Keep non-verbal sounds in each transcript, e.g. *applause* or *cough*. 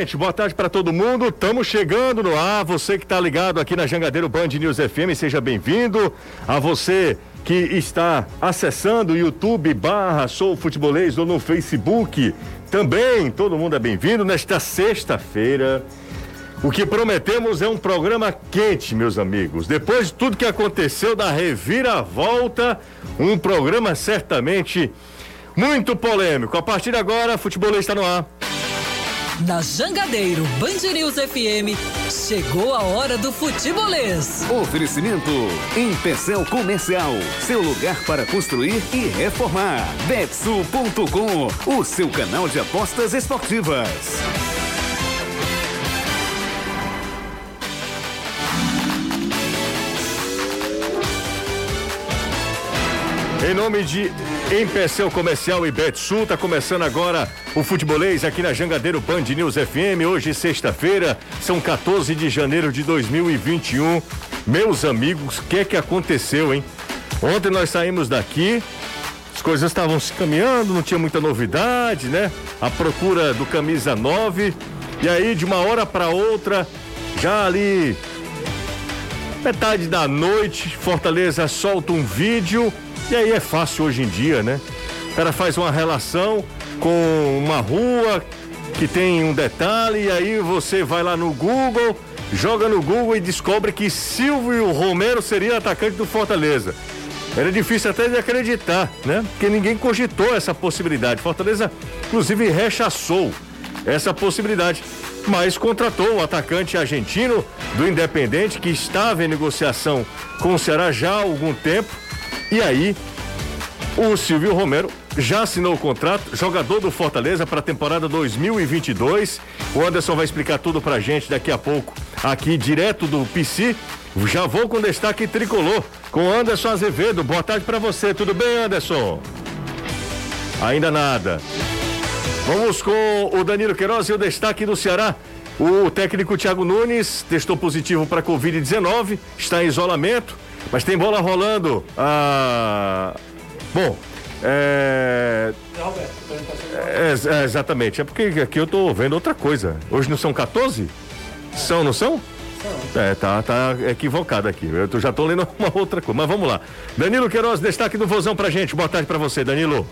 Gente, boa tarde para todo mundo. Estamos chegando no ar. Você que está ligado aqui na Jangadeiro Band News FM, seja bem-vindo. A você que está acessando o YouTube barra Sou Futebolês ou no Facebook, também todo mundo é bem-vindo nesta sexta-feira. O que prometemos é um programa quente, meus amigos. Depois de tudo que aconteceu da reviravolta, um programa certamente muito polêmico. A partir de agora, Futebolês está no ar. Na Jangadeiro Band News FM, chegou a hora do futebolês. Oferecimento Empecel Comercial, seu lugar para construir e reformar. Betsul.com, o seu canal de apostas esportivas. Em nome de Empecel Comercial e Betsul, tá começando agora o futebolês aqui na Jangadeiro Band News FM. Hoje, sexta-feira, são 14 de janeiro de 2021. Meus amigos, o que é que aconteceu, hein? Ontem nós saímos daqui, as coisas estavam se caminhando, não tinha muita novidade, né? A procura do camisa 9. E aí, de uma hora para outra, já ali metade da noite, Fortaleza solta um vídeo e aí é fácil hoje em dia, né? O cara faz uma relação com uma rua que tem um detalhe, e aí você vai lá no Google, joga no Google e descobre que Silvio Romero seria atacante do Fortaleza. Era difícil até de acreditar, né? Porque ninguém cogitou essa possibilidade. Fortaleza, inclusive, rechaçou essa possibilidade, mas contratou o atacante argentino do Independente, que estava em negociação com o Ceará já há algum tempo e aí, o Silvio Romero já assinou o contrato, jogador do Fortaleza para a temporada 2022. O Anderson vai explicar tudo pra gente daqui a pouco, aqui direto do PC. Já vou com destaque tricolor com Anderson Azevedo. Boa tarde para você, tudo bem, Anderson? Ainda nada. Vamos com o Danilo Queiroz e o destaque do Ceará. O técnico Thiago Nunes testou positivo para Covid-19, está em isolamento. Mas tem bola rolando. Ah, bom, é... é, é, exatamente. É porque aqui eu tô vendo outra coisa. Hoje não são 14? São, não são? É, tá, tá equivocado aqui. Eu já tô lendo *laughs* uma outra coisa. Mas vamos lá. Danilo Queiroz, destaque do Vozão pra gente. Boa tarde pra você, Danilo.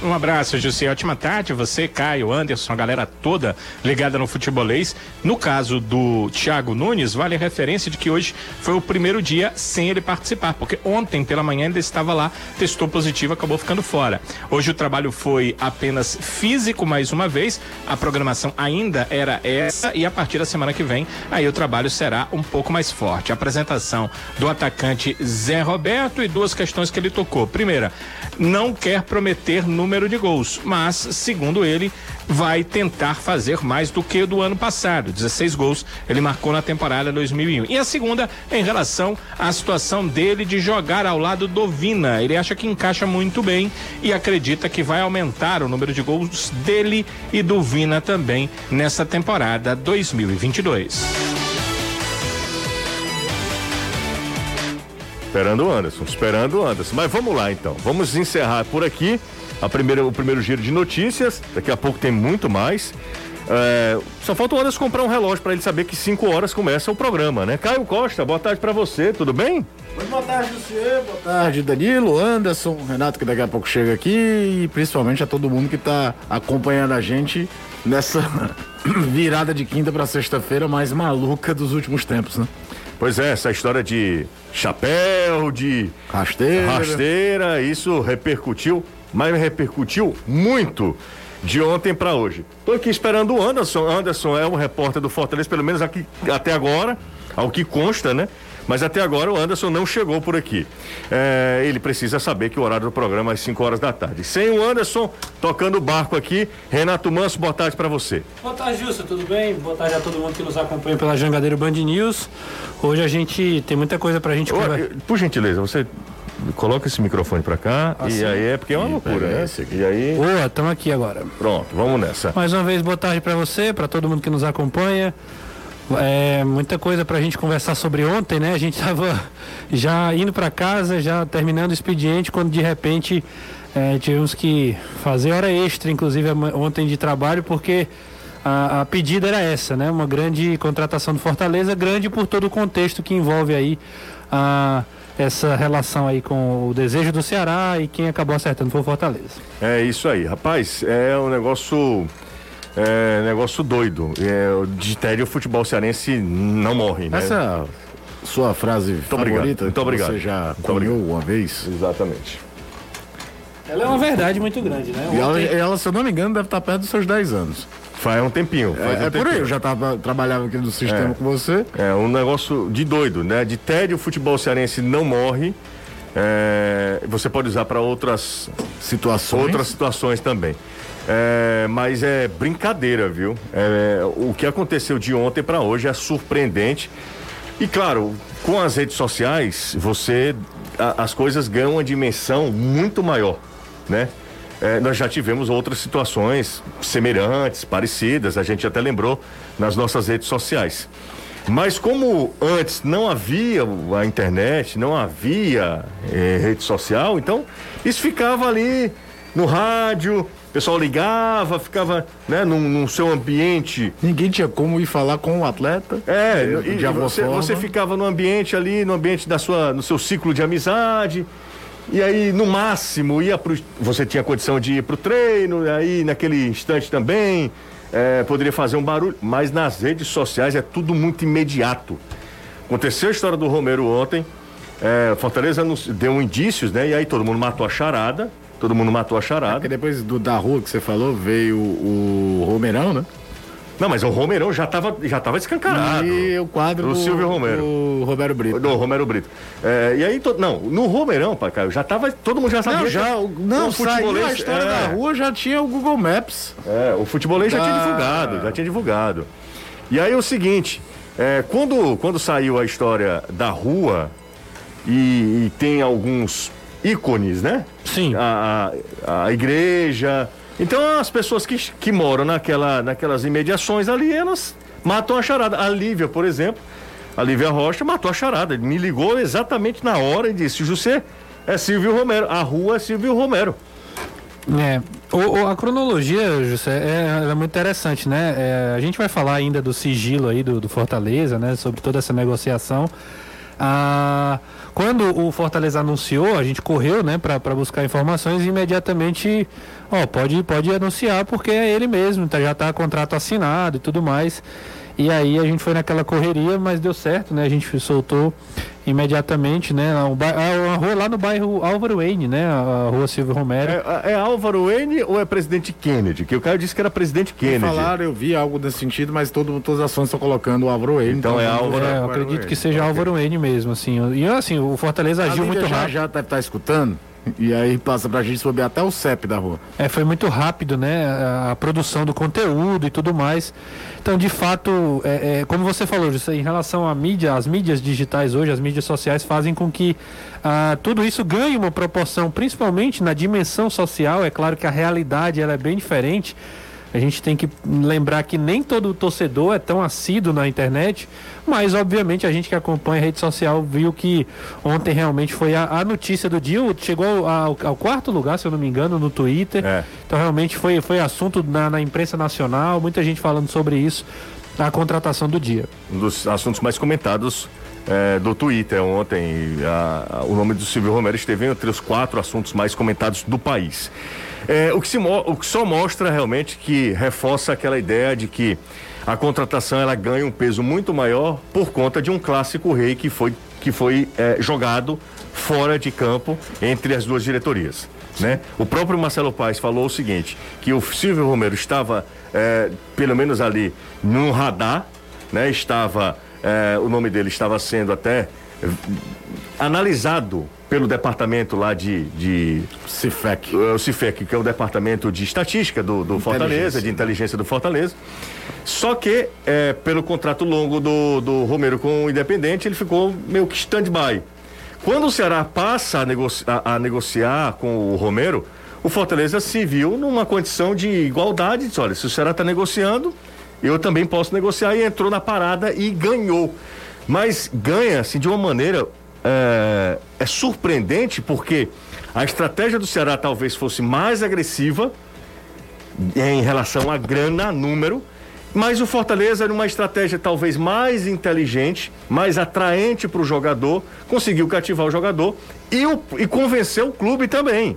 Um abraço, José. Ótima tarde. Você, Caio, Anderson, a galera toda ligada no futebolês. No caso do Thiago Nunes, vale a referência de que hoje foi o primeiro dia sem ele participar, porque ontem pela manhã ainda estava lá, testou positivo, acabou ficando fora. Hoje o trabalho foi apenas físico mais uma vez. A programação ainda era essa e a partir da semana que vem, aí o trabalho será um pouco mais forte. A apresentação do atacante Zé Roberto e duas questões que ele tocou. Primeira, não quer prometer número de gols, mas, segundo ele, vai tentar fazer mais do que do ano passado. 16 gols ele marcou na temporada 2001. E a segunda, em relação à situação dele de jogar ao lado do Vina. Ele acha que encaixa muito bem e acredita que vai aumentar o número de gols dele e do Vina também nessa temporada 2022. Esperando o Anderson, esperando o Anderson. Mas vamos lá então. Vamos encerrar por aqui a primeira, o primeiro giro de notícias. Daqui a pouco tem muito mais. É, só falta o Anderson comprar um relógio para ele saber que 5 horas começa o programa, né? Caio Costa, boa tarde para você, tudo bem? boa tarde, você, boa tarde, Danilo, Anderson, Renato, que daqui a pouco chega aqui, e principalmente a todo mundo que está acompanhando a gente nessa *coughs* virada de quinta para sexta-feira mais maluca dos últimos tempos, né? Pois é, essa história de chapéu, de rasteira, rasteira isso repercutiu, mas repercutiu muito de ontem para hoje. Tô aqui esperando o Anderson. Anderson é um repórter do Fortaleza, pelo menos aqui até agora, ao que consta, né? Mas até agora o Anderson não chegou por aqui. É, ele precisa saber que o horário do programa é às 5 horas da tarde. Sem o Anderson tocando o barco aqui, Renato Manso, boa tarde para você. Boa tarde, Gilson, tudo bem? Boa tarde a todo mundo que nos acompanha pela Jangadeiro Band News. Hoje a gente tem muita coisa pra gente conversar. Por gentileza, você coloca esse microfone para cá assim, e aí é porque é uma loucura, né? E aí. Boa, estamos aqui agora. Pronto, vamos nessa. Mais uma vez, boa tarde para você, para todo mundo que nos acompanha. É, muita coisa para a gente conversar sobre ontem, né? A gente estava *laughs* já indo para casa, já terminando o expediente, quando de repente é, tivemos que fazer hora extra, inclusive ontem de trabalho, porque a, a pedida era essa, né? Uma grande contratação do Fortaleza, grande por todo o contexto que envolve aí a essa relação aí com o desejo do Ceará e quem acabou acertando foi o Fortaleza. É isso aí, rapaz, é um negócio é negócio doido. É, o ditério futebol cearense não morre, né? Essa sua frase muito favorita, obrigado, você já comeu uma vez? Exatamente. Ela é uma verdade muito grande, né? E ela, ela, se eu não me engano, deve estar perto dos seus 10 anos. Faz um tempinho. Faz É, um é por aí, eu já tava, trabalhava aqui no sistema É. com você. É um negócio de doido, né? De tédio, o futebol cearense não morre. É, você pode usar para outras Situações. outras situações também. É, mas é brincadeira, viu? É, o que aconteceu de ontem para hoje é surpreendente. E claro, com as redes sociais, você a- as coisas ganham uma dimensão muito maior, né? É, nós já tivemos outras situações semelhantes, parecidas, a gente até lembrou nas nossas redes sociais. Mas como antes não havia a internet, não havia eh, rede social, então isso ficava ali no rádio, o pessoal ligava, ficava né, num, num seu ambiente. Ninguém tinha como ir falar com o atleta. É, de e alguma você, você ficava no ambiente ali, no ambiente da sua, no seu ciclo de amizade. E aí, no máximo, ia pro, você tinha condição de ir pro treino, e aí naquele instante também é, poderia fazer um barulho. Mas nas redes sociais é tudo muito imediato. Aconteceu a história do Romero ontem. É, Fortaleza deu indícios, né? E aí todo mundo matou a charada. Todo mundo matou a charada. Porque depois do, da rua que você falou, veio o, Romerão, né? Não, mas o Romerão já estava já tava escancarado. E o quadro do Silvio Romero. do Roberto Brito. Do Romero Brito. É, e aí, to- não, no Romeirão, pai Caio, já tava. Todo mundo já sabia. Não, já, o- não, o saiu futebolês- a história é, da rua, já tinha o Google Maps. É, o futebolês já tinha divulgado, já tinha divulgado. E aí é o seguinte, é, quando, quando saiu a história da rua e, e tem alguns ícones, né? Sim. A, a, a igreja. Então as pessoas que, que moram naquela, naquelas imediações ali, elas matam a charada. A Lívia, por exemplo, a Lívia Rocha matou a charada. Me ligou exatamente na hora e disse: José, é Silvio Romero. A rua é Silvio Romero. É, o, o- a cronologia, José, é, é muito interessante, né? É, a gente vai falar ainda do sigilo aí do, do Fortaleza, né? Sobre toda essa negociação. Ah, quando o Fortaleza anunciou, a gente correu, né, para buscar informações e imediatamente, ó, pode, pode anunciar porque é ele mesmo, tá, já tá contrato assinado e tudo mais. E aí a gente foi naquela correria, mas deu certo, né? A gente soltou imediatamente, né? A, ba- a- a rua lá no bairro Álvaro Wayne, né? A, a rua Silvio Romero. É, é Álvaro N ou é presidente Kennedy? Que o cara disse que era presidente Kennedy. Falaram, eu vi algo nesse sentido, mas todo, todas as fontes estão colocando o Álvaro Wayne. Então é vamos Álvaro- É, eu acredito que Wayne. seja Álvaro Wayne mesmo, assim. E assim, o Fortaleza agiu muito já, rápido. já deve estar escutando. E aí passa pra gente saber até o CEP da rua. É, foi muito rápido, né? A, a produção do conteúdo e tudo mais. Então, de fato, é, é, como você falou, José, em relação à mídia, as mídias digitais hoje, as mídias sociais fazem com que ah, tudo isso ganhe uma proporção, principalmente na dimensão social. É claro que a realidade ela é bem diferente. A gente tem que lembrar que nem todo torcedor é tão assíduo na internet, mas obviamente a gente que acompanha a rede social viu que ontem realmente foi a, a notícia do dia, chegou ao, ao quarto lugar, se eu não me engano, no Twitter. É. Então realmente foi, foi assunto na, na imprensa nacional, muita gente falando sobre isso, a contratação do dia. Um dos assuntos mais comentados é, do Twitter ontem. a- a- o nome do Silvio Romero esteve entre os quatro assuntos mais comentados do país. É, o, que se o que só mostra realmente que reforça aquela ideia de que a contratação ela ganha um peso muito maior por conta de um clássico rei que foi, que foi é, jogado fora de campo entre as duas diretorias. Né? O próprio Marcelo Paes falou o seguinte: que o Silvio Romero estava, é, pelo menos ali, no radar, né? Estava, é, o nome dele estava sendo até analisado pelo departamento lá de, de CIFEC. é, o CIFEC, que é o departamento de estatística do, do Fortaleza, de inteligência do Fortaleza. Só que, é, pelo contrato longo do, do Romero com o Independente, ele ficou meio que stand-by. Quando o Ceará passa a, negoci- a- a negociar com o Romero, o Fortaleza se viu numa condição de igualdade. Disse, olha, se o Ceará está negociando, eu também posso negociar. E entrou na parada e ganhou. Mas ganha, assim, de uma maneira é, é surpreendente, porque a estratégia do Ceará talvez fosse mais agressiva em relação a grana, número, Mas o Fortaleza, numa estratégia talvez mais inteligente, mais atraente para o jogador, conseguiu cativar o jogador e, o, e convenceu o clube também.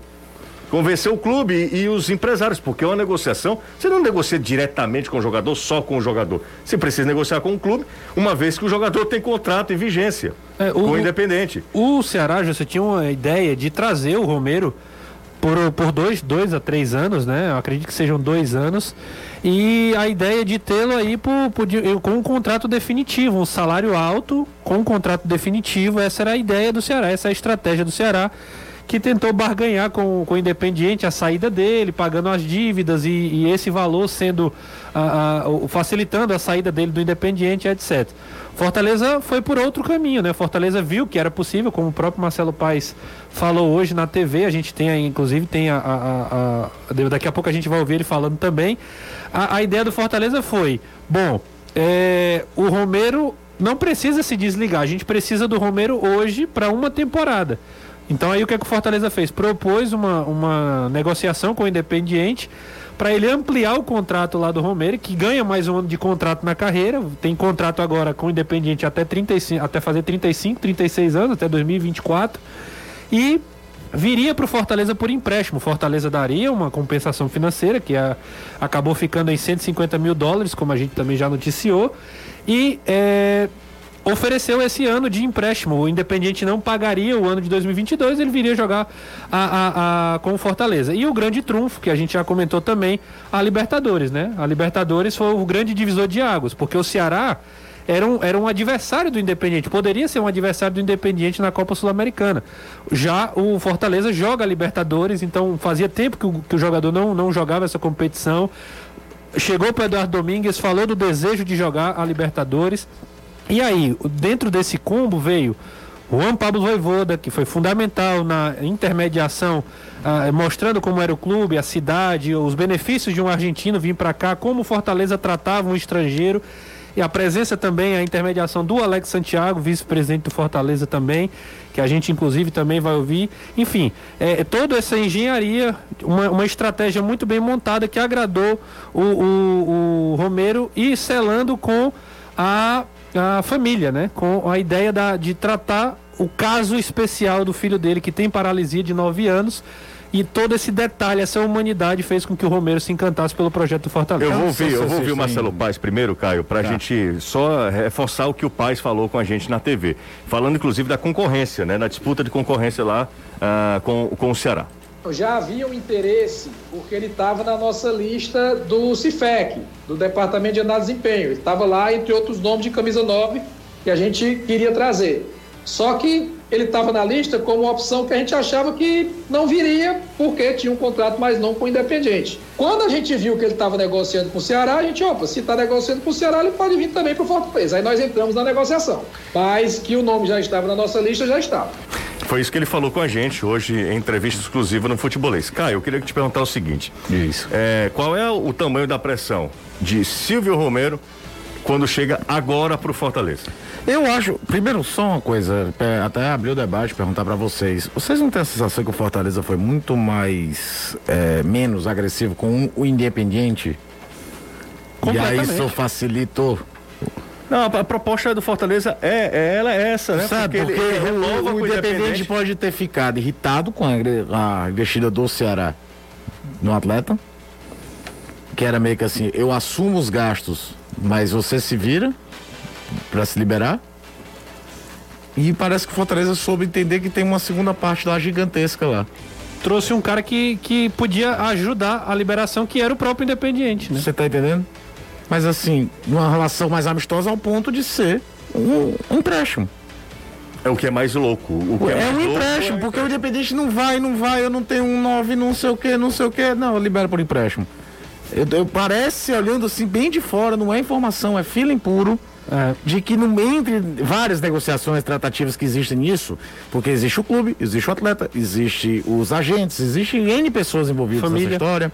Convenceu o clube e, e, os empresários, porque é uma negociação. Você não negocia diretamente com o jogador, só com o jogador. Você precisa negociar com o clube, uma vez que o jogador tem contrato em vigência é, o, com o Independente. O Ceará, já você tinha uma ideia de trazer o Romero por, por dois, dois a três anos, né? Eu acredito que sejam dois anos. E a ideia de tê-lo aí por, por, com um contrato definitivo, um salário alto com um contrato definitivo. Essa era a ideia do Ceará, essa é a estratégia do Ceará que tentou barganhar com, com o Independiente a saída dele, pagando as dívidas e, e esse valor sendo a, a, facilitando a saída dele do Independiente, etc. Fortaleza foi por outro caminho, né? Fortaleza viu que era possível, como o próprio Marcelo Paes falou hoje na TV, a gente tem inclusive, tem a, a, a daqui a pouco a gente vai ouvir ele falando também. A, a ideia do Fortaleza foi, bom, é, o Romero não precisa se desligar, a gente precisa do Romero hoje para uma temporada. Então aí o que, é que o Fortaleza fez? Propôs uma, uma negociação com o Independiente para ele ampliar o contrato lá do Romero, que ganha mais um ano de contrato na carreira, tem contrato agora com o Independiente até 35, até fazer 35, 36 anos, até 2024. E viria para o Fortaleza por empréstimo. Fortaleza daria uma compensação financeira, que a, acabou ficando em 150 mil dólares, como a gente também já noticiou. E é, ofereceu esse ano de empréstimo. O Independiente não pagaria o ano de 2022, ele viria jogar a, a, a, com o Fortaleza. E o grande trunfo, que a gente já comentou também, a Libertadores, né? A Libertadores foi o grande divisor de águas, porque o Ceará era um, era um adversário do Independiente, poderia ser um adversário do Independiente na Copa Sul-Americana. Já o Fortaleza joga a Libertadores, então fazia tempo que o, que o jogador não, não jogava essa competição. Chegou para Eduardo Domingues, falou do desejo de jogar a Libertadores. E aí, dentro desse combo veio Juan Pablo Voivoda, que foi fundamental na intermediação, ah, mostrando como era o clube, a cidade, os benefícios de um argentino vir para cá, como Fortaleza tratava um estrangeiro. E a presença também, a intermediação do Alex Santiago, vice-presidente do Fortaleza também, que a gente inclusive também vai ouvir. Enfim, é, é toda essa engenharia, uma, uma estratégia muito bem montada que agradou o, o, o Romero e selando com a a família, né? Com a ideia da, de tratar o caso especial do filho dele que tem paralisia de 9 anos. E todo esse detalhe, essa humanidade fez com que o Romero se encantasse pelo projeto do Fortaleza. Eu vou ouvir, eu vou ouvir o Marcelo Paes primeiro, Caio, para a tá. gente só reforçar o que o Paes falou com a gente na TV. Falando inclusive da concorrência, né? Na disputa de concorrência lá uh, com, com o Ceará já havia um interesse, porque ele estava na nossa lista do CIFEC, do Departamento de Análise de Desempenho. Ele estava lá, entre outros nomes de camisa 9, que a gente queria trazer. Só que ele estava na lista como uma opção que a gente achava que não viria, porque tinha um contrato mais longo com o Independente. Quando a gente viu que ele estava negociando com o Ceará, a gente, opa, se está negociando com o Ceará, ele pode vir também para o Fortaleza. Aí nós entramos na negociação. Mas que o nome já estava na nossa lista, já estava. Foi isso que ele falou com a gente hoje em entrevista exclusiva no Futebolês. Caio, eu queria te perguntar o seguinte: Isso. É, qual é o tamanho da pressão de Silvio Romero quando chega agora para o Fortaleza? Eu acho, primeiro só uma coisa, até abrir o debate, perguntar para vocês. Vocês não têm a sensação que o Fortaleza foi muito mais é, menos agressivo com o Independiente? E aí isso facilitou não, a proposta do Fortaleza é, é ela é essa, né? Sabe, porque, porque ele, o, o, o Independente pode ter ficado irritado com a, a investida do Ceará no atleta, que era meio que assim, eu assumo os gastos, mas você se vira para se liberar. E parece que o Fortaleza soube entender que tem uma segunda parte lá gigantesca lá. Trouxe um cara que, que podia ajudar a liberação, que era o próprio Independiente, né? Você tá entendendo? Mas assim, uma relação mais amistosa ao ponto de ser um, um empréstimo. É o que é mais louco. O que é, é um empréstimo, é porque o Independente não vai, não vai, eu não tenho um 9, não sei o que, não sei o que. Não, libera por empréstimo. Eu, eu, parece, olhando assim, bem de fora, não é informação, é feeling puro. É. De que no entre várias negociações tratativas que existem nisso, porque existe o clube, existe o atleta, existe os agentes, existe N pessoas envolvidas Família. nessa história.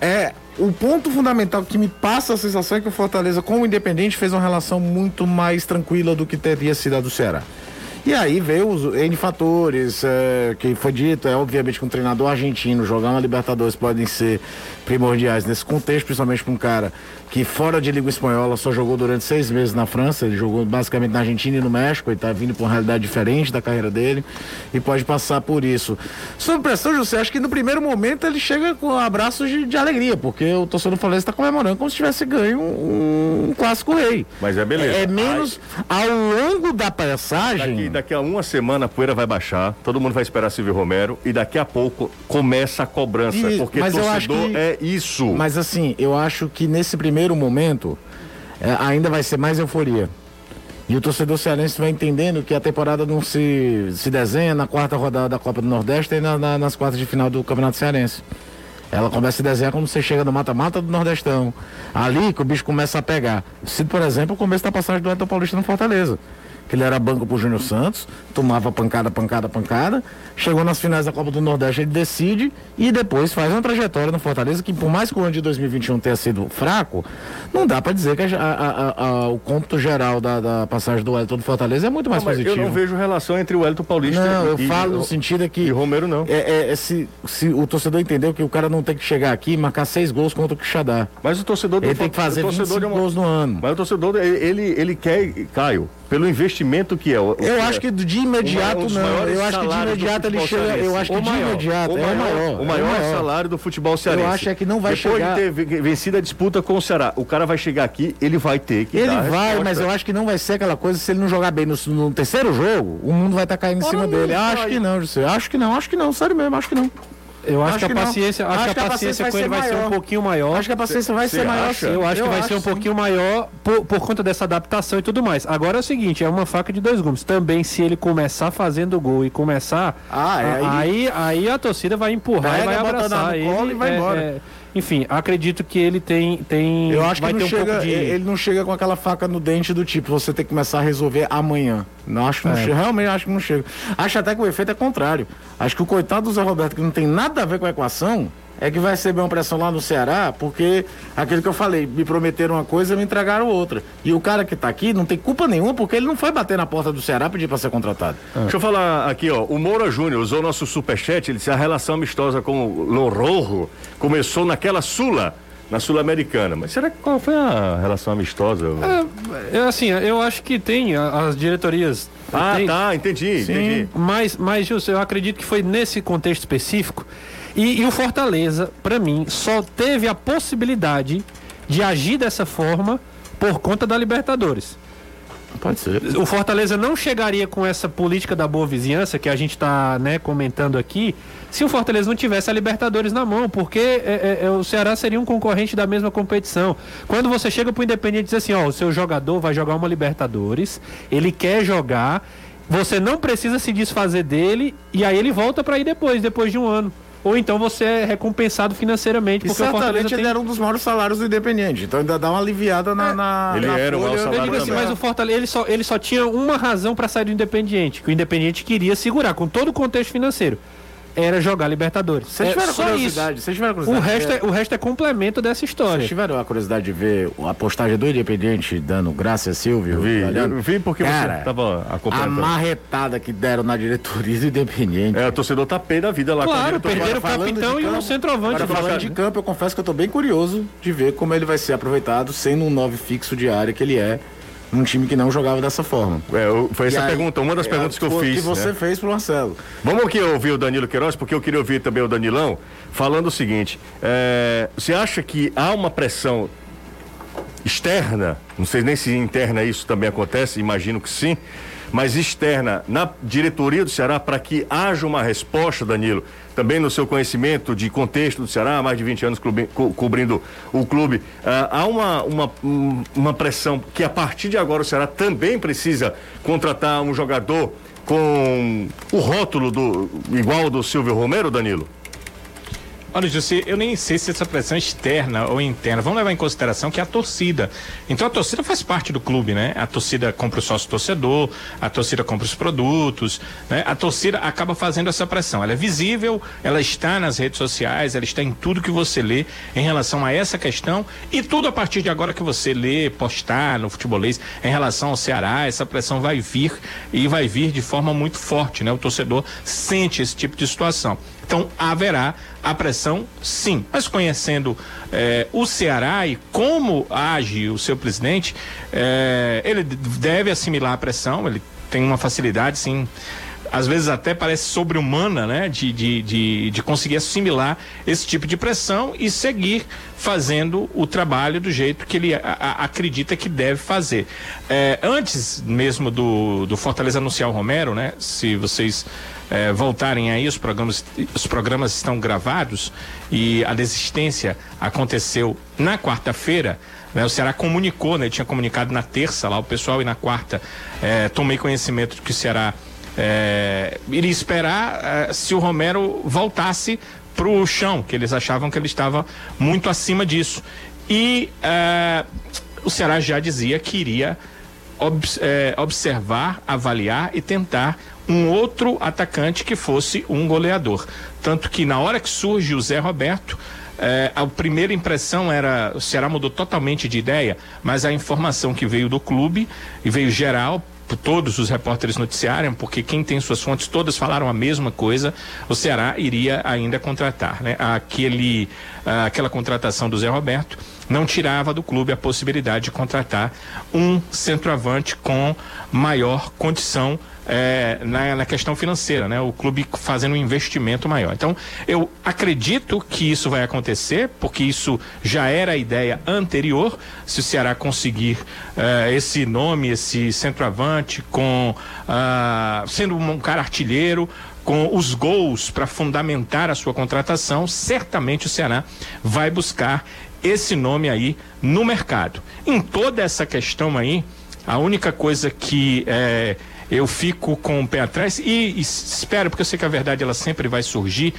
É o ponto fundamental que me passa a sensação é que o Fortaleza, com o Independente, fez uma relação muito mais tranquila do que teria sido a do Ceará. E aí veio os N fatores, é, que foi dito, é obviamente que um treinador argentino jogar uma Libertadores podem ser primordiais nesse contexto, principalmente para um cara que fora de Liga Espanhola só jogou durante seis meses na França, ele jogou basicamente na Argentina e no México, ele está vindo para uma realidade diferente da carreira dele e pode passar por isso. Sobre pressão, José, acho que no primeiro momento ele chega com abraços de, de alegria, porque o torcedor do Fortaleza está comemorando como se tivesse ganho um, um clássico rei. Mas é beleza. É, é menos ao longo da passagem. Daqui, daqui, a uma semana a poeira vai baixar, todo mundo vai esperar Silvio Romero e daqui a pouco começa a cobrança, e, porque torcedor que, é isso. Mas assim, eu acho que nesse primeiro momento é, ainda vai ser mais euforia. E o torcedor cearense vai entendendo que a temporada não se, se desenha na quarta rodada da Copa do Nordeste e na, na, nas quartas de final do Campeonato Cearense. Ela começa a se desenhar quando você chega no mata-mata do Nordestão. Ali que o bicho começa a pegar. Se, por exemplo, o começo da passagem do Elton Paulista no Fortaleza que ele era banco pro Júnior Santos, tomava pancada, pancada, pancada. Chegou nas finais da Copa do Nordeste, ele decide e depois faz uma trajetória no Fortaleza que, por mais que o ano de 2021 tenha sido fraco, não dá para dizer que a, a, a, o cômputo geral da, da, passagem do Wellington do Fortaleza é muito mais não, positivo. Eu não vejo relação entre o Wellington Paulista não, e eu falo no sentido é que. E Romero não. É, é, é, se, se o torcedor entendeu que o cara não tem que chegar aqui e marcar seis gols contra o Quixadá. Mas o torcedor Ele tem que fazer 25 gols no ano. Mas o torcedor, ele, ele quer, Caio, pelo investimento que é. eu que acho é, que de imediato não. Eu acho que de imediato ele chega. Eu acho que de imediato é o maior. O maior, é o maior salário do futebol cearense. Eu acho é que não vai Depois chegar. Depois de ter vencido a disputa com o Ceará, o cara vai chegar aqui, ele vai ter que. Ele vai, mas eu acho que não vai ser aquela coisa se ele não jogar bem no, no terceiro jogo, o mundo vai estar tá caindo em cima dele. Acho que não, José. Acho que não, acho que não, sério mesmo, acho que não. Eu acho, acho que, a paciência, acho, acho que a paciência, paciência com ele vai ser, um pouquinho maior. Acho que a paciência vai ser maior. Acha? Eu acho eu que vai ser um pouquinho maior por, por conta dessa adaptação e tudo mais. Agora é o seguinte, é uma faca de dois gumes. Também se ele começar fazendo gol e começar, ah, é, aí, aí, aí a torcida vai empurrar e vai abraçar ele. E vai é, embora. É, enfim, acredito que ele tem. tem Eu acho que não chega, um de... ele não chega com aquela faca no dente do tipo, você tem que começar a resolver amanhã. Não acho que não é. chega. Realmente acho que não chega. Acho até que o efeito é contrário. Acho que o coitado do Zé Roberto, que não tem nada a ver com a equação, é que vai receber uma pressão lá no Ceará, porque aquilo que eu falei, me prometeram uma coisa e me entregaram outra. E o cara que está aqui não tem culpa nenhuma, porque ele não foi bater na porta do Ceará pedir para ser contratado. Ah. Deixa eu falar aqui, ó. O Moura Júnior usou nosso superchat, ele disse a relação amistosa com o Lorrojo começou naquela Sula na Sul-Americana. Mas será que qual foi a relação amistosa? É, é assim, eu acho que tem as diretorias. Ah, tem, tá, entendi, sim, entendi. Mas, mas, Gilson, eu acredito que foi nesse contexto específico e, e o Fortaleza, para mim, só teve a possibilidade de agir dessa forma por conta da Libertadores. Pode ser. O Fortaleza não chegaria com essa política da boa vizinhança que a gente está né, comentando aqui se o Fortaleza não tivesse a Libertadores na mão, porque é, é, é o Ceará seria um concorrente da mesma competição. Quando você chega para o Independente e diz assim: ó, o seu jogador vai jogar uma Libertadores, ele quer jogar, você não precisa se desfazer dele e aí ele volta para ir depois, depois de um ano ou então você é recompensado financeiramente. E certamente ele tem... era um dos maiores salários do Independente, então ainda dá uma aliviada na, é. na Ele na era folha. o maior salário assim, mas o Fortaleza ele só, ele só tinha uma razão para sair do Independente, que o Independente queria segurar, com todo o contexto financeiro era jogar Libertadores. Vocês tiveram é, curiosidade? Vocês tiveram curiosidade? O resto, é, o resto é complemento dessa história. Vocês tiveram a curiosidade de ver a postagem do Independente dando graça a Silvio? Vi, eu vi porque Cara, você tava acompanhando. A marretada que deram na diretoria do Independente. É, o torcedor tá pé da vida lá claro, com a perderam o capitão e o centroavante. Agora, falando de campo, eu confesso que eu tô bem curioso de ver como ele vai ser aproveitado, sendo um nove fixo de área que ele é num time que não jogava dessa forma. É, foi essa aí, pergunta, uma das é, perguntas que eu fiz. que você né? fez pro Marcelo. Vamos aqui ouvir o Danilo Queiroz, porque eu queria ouvir também o Danilão, falando o seguinte: é, você acha que há uma pressão externa, não sei nem se interna isso também acontece, imagino que sim, mas externa na diretoria do Ceará para que haja uma resposta, Danilo, também no seu conhecimento de contexto do Ceará, mais de 20 anos clube, co cobrindo o clube, uh, há uma, uma, uma pressão que a partir de agora o Ceará também precisa contratar um jogador com o rótulo do igual do Silvio Romero, Danilo? Olha, José, eu nem sei se essa pressão é externa ou interna. Vamos levar em consideração que é a torcida. Então a torcida faz parte do clube, né? A torcida compra o sócio torcedor, a torcida compra os produtos, né? A torcida acaba fazendo essa pressão. Ela é visível, ela está nas redes sociais, ela está em tudo que você lê em relação a essa questão e tudo a partir de agora que você lê, postar no futebolês em relação ao Ceará, essa pressão vai vir e vai vir de forma muito forte, né? O torcedor sente esse tipo de situação. Então haverá a pressão, sim. Mas conhecendo eh, o Ceará e como age o seu presidente, eh, ele deve assimilar a pressão, ele tem uma facilidade, sim às vezes até parece sobre-humana, né? De, de, de, de, conseguir assimilar esse tipo de pressão e seguir fazendo o trabalho do jeito que ele a, a, acredita que deve fazer. É, antes mesmo do, do Fortaleza anunciar o Romero, né? Se vocês é, voltarem aí, os programas, os programas estão gravados e a desistência aconteceu na quarta-feira. Né, o Ceará comunicou, né, tinha comunicado na terça lá o pessoal e na quarta é, tomei conhecimento de que o Ceará é, iria esperar é, se o Romero voltasse para o chão, que eles achavam que ele estava muito acima disso. E é, o Ceará já dizia que iria ob é, observar, avaliar e tentar um outro atacante que fosse um goleador. Tanto que na hora que surge o Zé Roberto, a primeira impressão era o Ceará mudou totalmente de ideia, mas a informação que veio do clube e veio geral todos os repórteres noticiaram, porque quem tem suas fontes todas falaram a mesma coisa, o Ceará iria ainda contratar, né? Aquele, aquela contratação do Zé Roberto não tirava do clube a possibilidade de contratar um centroavante com maior condição é, na, na, questão financeira, né? O clube fazendo um investimento maior. Então, eu acredito que isso vai acontecer, porque isso já era a ideia anterior. Se o Ceará conseguir é, esse nome, esse centroavante, com uh, sendo um cara artilheiro, com os gols para fundamentar a sua contratação, certamente o Ceará vai buscar esse nome aí no mercado. Em toda essa questão aí, a única coisa que é, eu fico com o pé atrás e, e espero, porque eu sei que a verdade ela sempre vai surgir,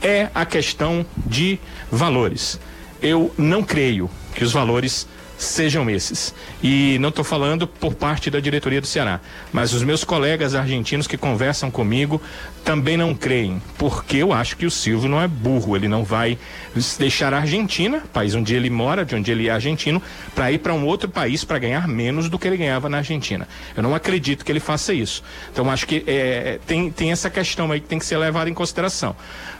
é a questão de valores. Eu não creio que os valores sejam esses. E não estou falando por parte da diretoria do Ceará, mas os meus colegas argentinos que conversam comigo também não creem, porque eu acho que o Silvio não é burro, ele não vai deixar a Argentina, país onde ele mora, de onde ele é argentino, para ir para um outro país para ganhar menos do que ele ganhava na Argentina. Eu não acredito que ele faça isso. Então acho que é, tem, tem essa questão aí que tem que ser levada em consideração.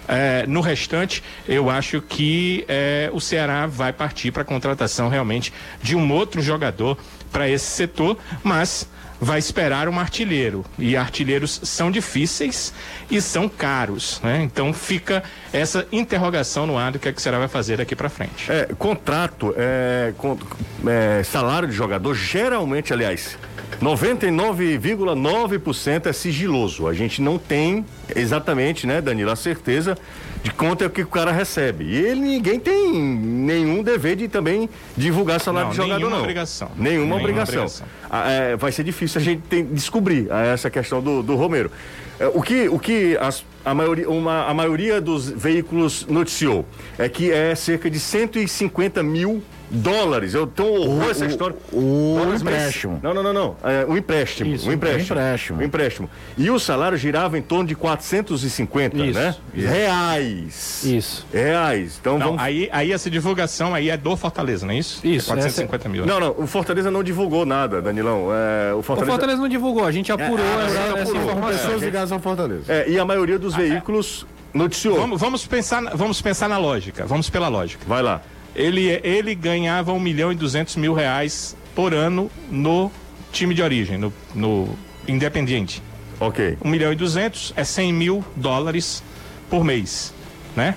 É, no restante, eu acho que é, o Ceará vai partir para a contratação realmente de um outro jogador para esse setor, mas vai esperar um artilheiro. E artilheiros são difíceis e são caros, né? Então fica essa interrogação no ar do que, é que o Ceará vai fazer daqui para frente. É, contrato, é, com, é, salário de jogador, geralmente, aliás, 99,9% é sigiloso. A gente não tem exatamente, né, Danilo, a certeza de quanto é o que o cara recebe. E ele ninguém tem nenhum dever de também divulgar salário não, de jogador, nenhuma não. Obrigação. Nenhuma, nenhuma obrigação. obrigação. Ah, é, vai ser difícil a gente tem, descobrir ah, essa questão do, do Romero. É, o que, o que as, a, maioria, uma, a maioria dos veículos noticiou é que é cerca de 150 mil dólares. Eu tô horror essa história. O, o empréstimo. Não, não, não, não. É, o empréstimo. Isso, o empréstimo. O empréstimo. O empréstimo. E o salário girava em torno de 450, isso, né? Isso. Reais. Isso. Reais. Então não, vamos... aí, aí essa divulgação aí é do Fortaleza, não é isso? Isso. 450 mil. Não, não. O Fortaleza não divulgou nada, Danilão. É, o, Fortaleza... o Fortaleza não divulgou. A gente apurou é, essa, apurou. essa informação. Pessoas ligadas ao Fortaleza. É, e a maioria dos veículos noticiou. Vamos, vamos, pensar, vamos pensar na lógica. Vamos pela lógica. Vai lá. Ele, ele ganhava 1 milhão e 200 mil reais por ano no time de origem, no, no Independiente. Ok. 1 milhão e 200 é 100 mil dólares por mês, né?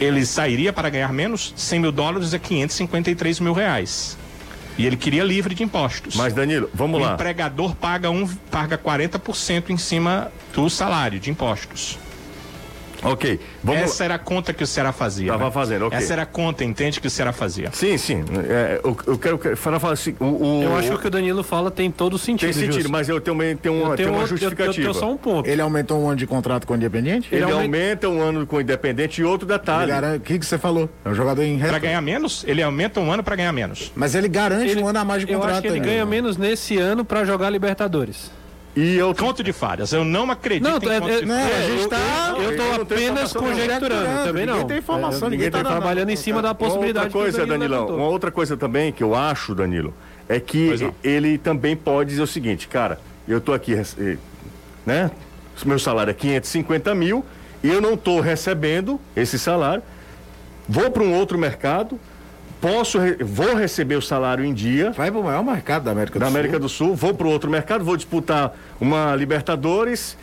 Ele sairia para ganhar menos, 100 mil dólares é 553 mil reais. E ele queria livre de impostos. Mas, Danilo, vamos o lá. O empregador paga, um, paga 40% em cima do salário de impostos. Ok. Vamos... Essa era a conta que o Ceará fazia. Tava né? fazendo, ok. Essa era a conta, entende, que o Ceará fazia. Sim, sim. É, eu, eu, quero, quero falar, assim. O, o, eu acho que o que o Danilo fala tem todo sentido. Tem sentido, Justo. mas eu também tenho uma, eu tenho tenho uma outro, justificativa. Eu, eu, tenho só um ponto. Ele aumentou um ano de contrato com o Independente? Ele, ele aumenta... aumenta um ano com o Independente e outro detalhe. O que, que você falou? É um jogador em Para ganhar menos? Ele aumenta um ano para ganhar menos. Mas ele garante ele, um ano a mais de contrato. Eu acho que ele né? ganha menos nesse ano para jogar Libertadores. E eu conto de falhas. Eu não acredito não, em é, conto é, de não, falhas. a gente tá, eu, eu tô apenas conjecturando, também não. Ninguém tem informação, é, ninguém, ninguém tá trabalhando em cima da possibilidade. Uma outra coisa, Danilão, uma outra coisa também que eu acho, Danilo, é que ele também pode dizer o seguinte, cara, eu tô aqui, né? Meu salário é 550 mil e eu não estou recebendo esse salário, vou para um outro mercado, posso, vou receber o salário em dia. Vai para o maior mercado da América do da Sul. América do Sul, vou para o outro mercado, vou disputar uma Libertadores.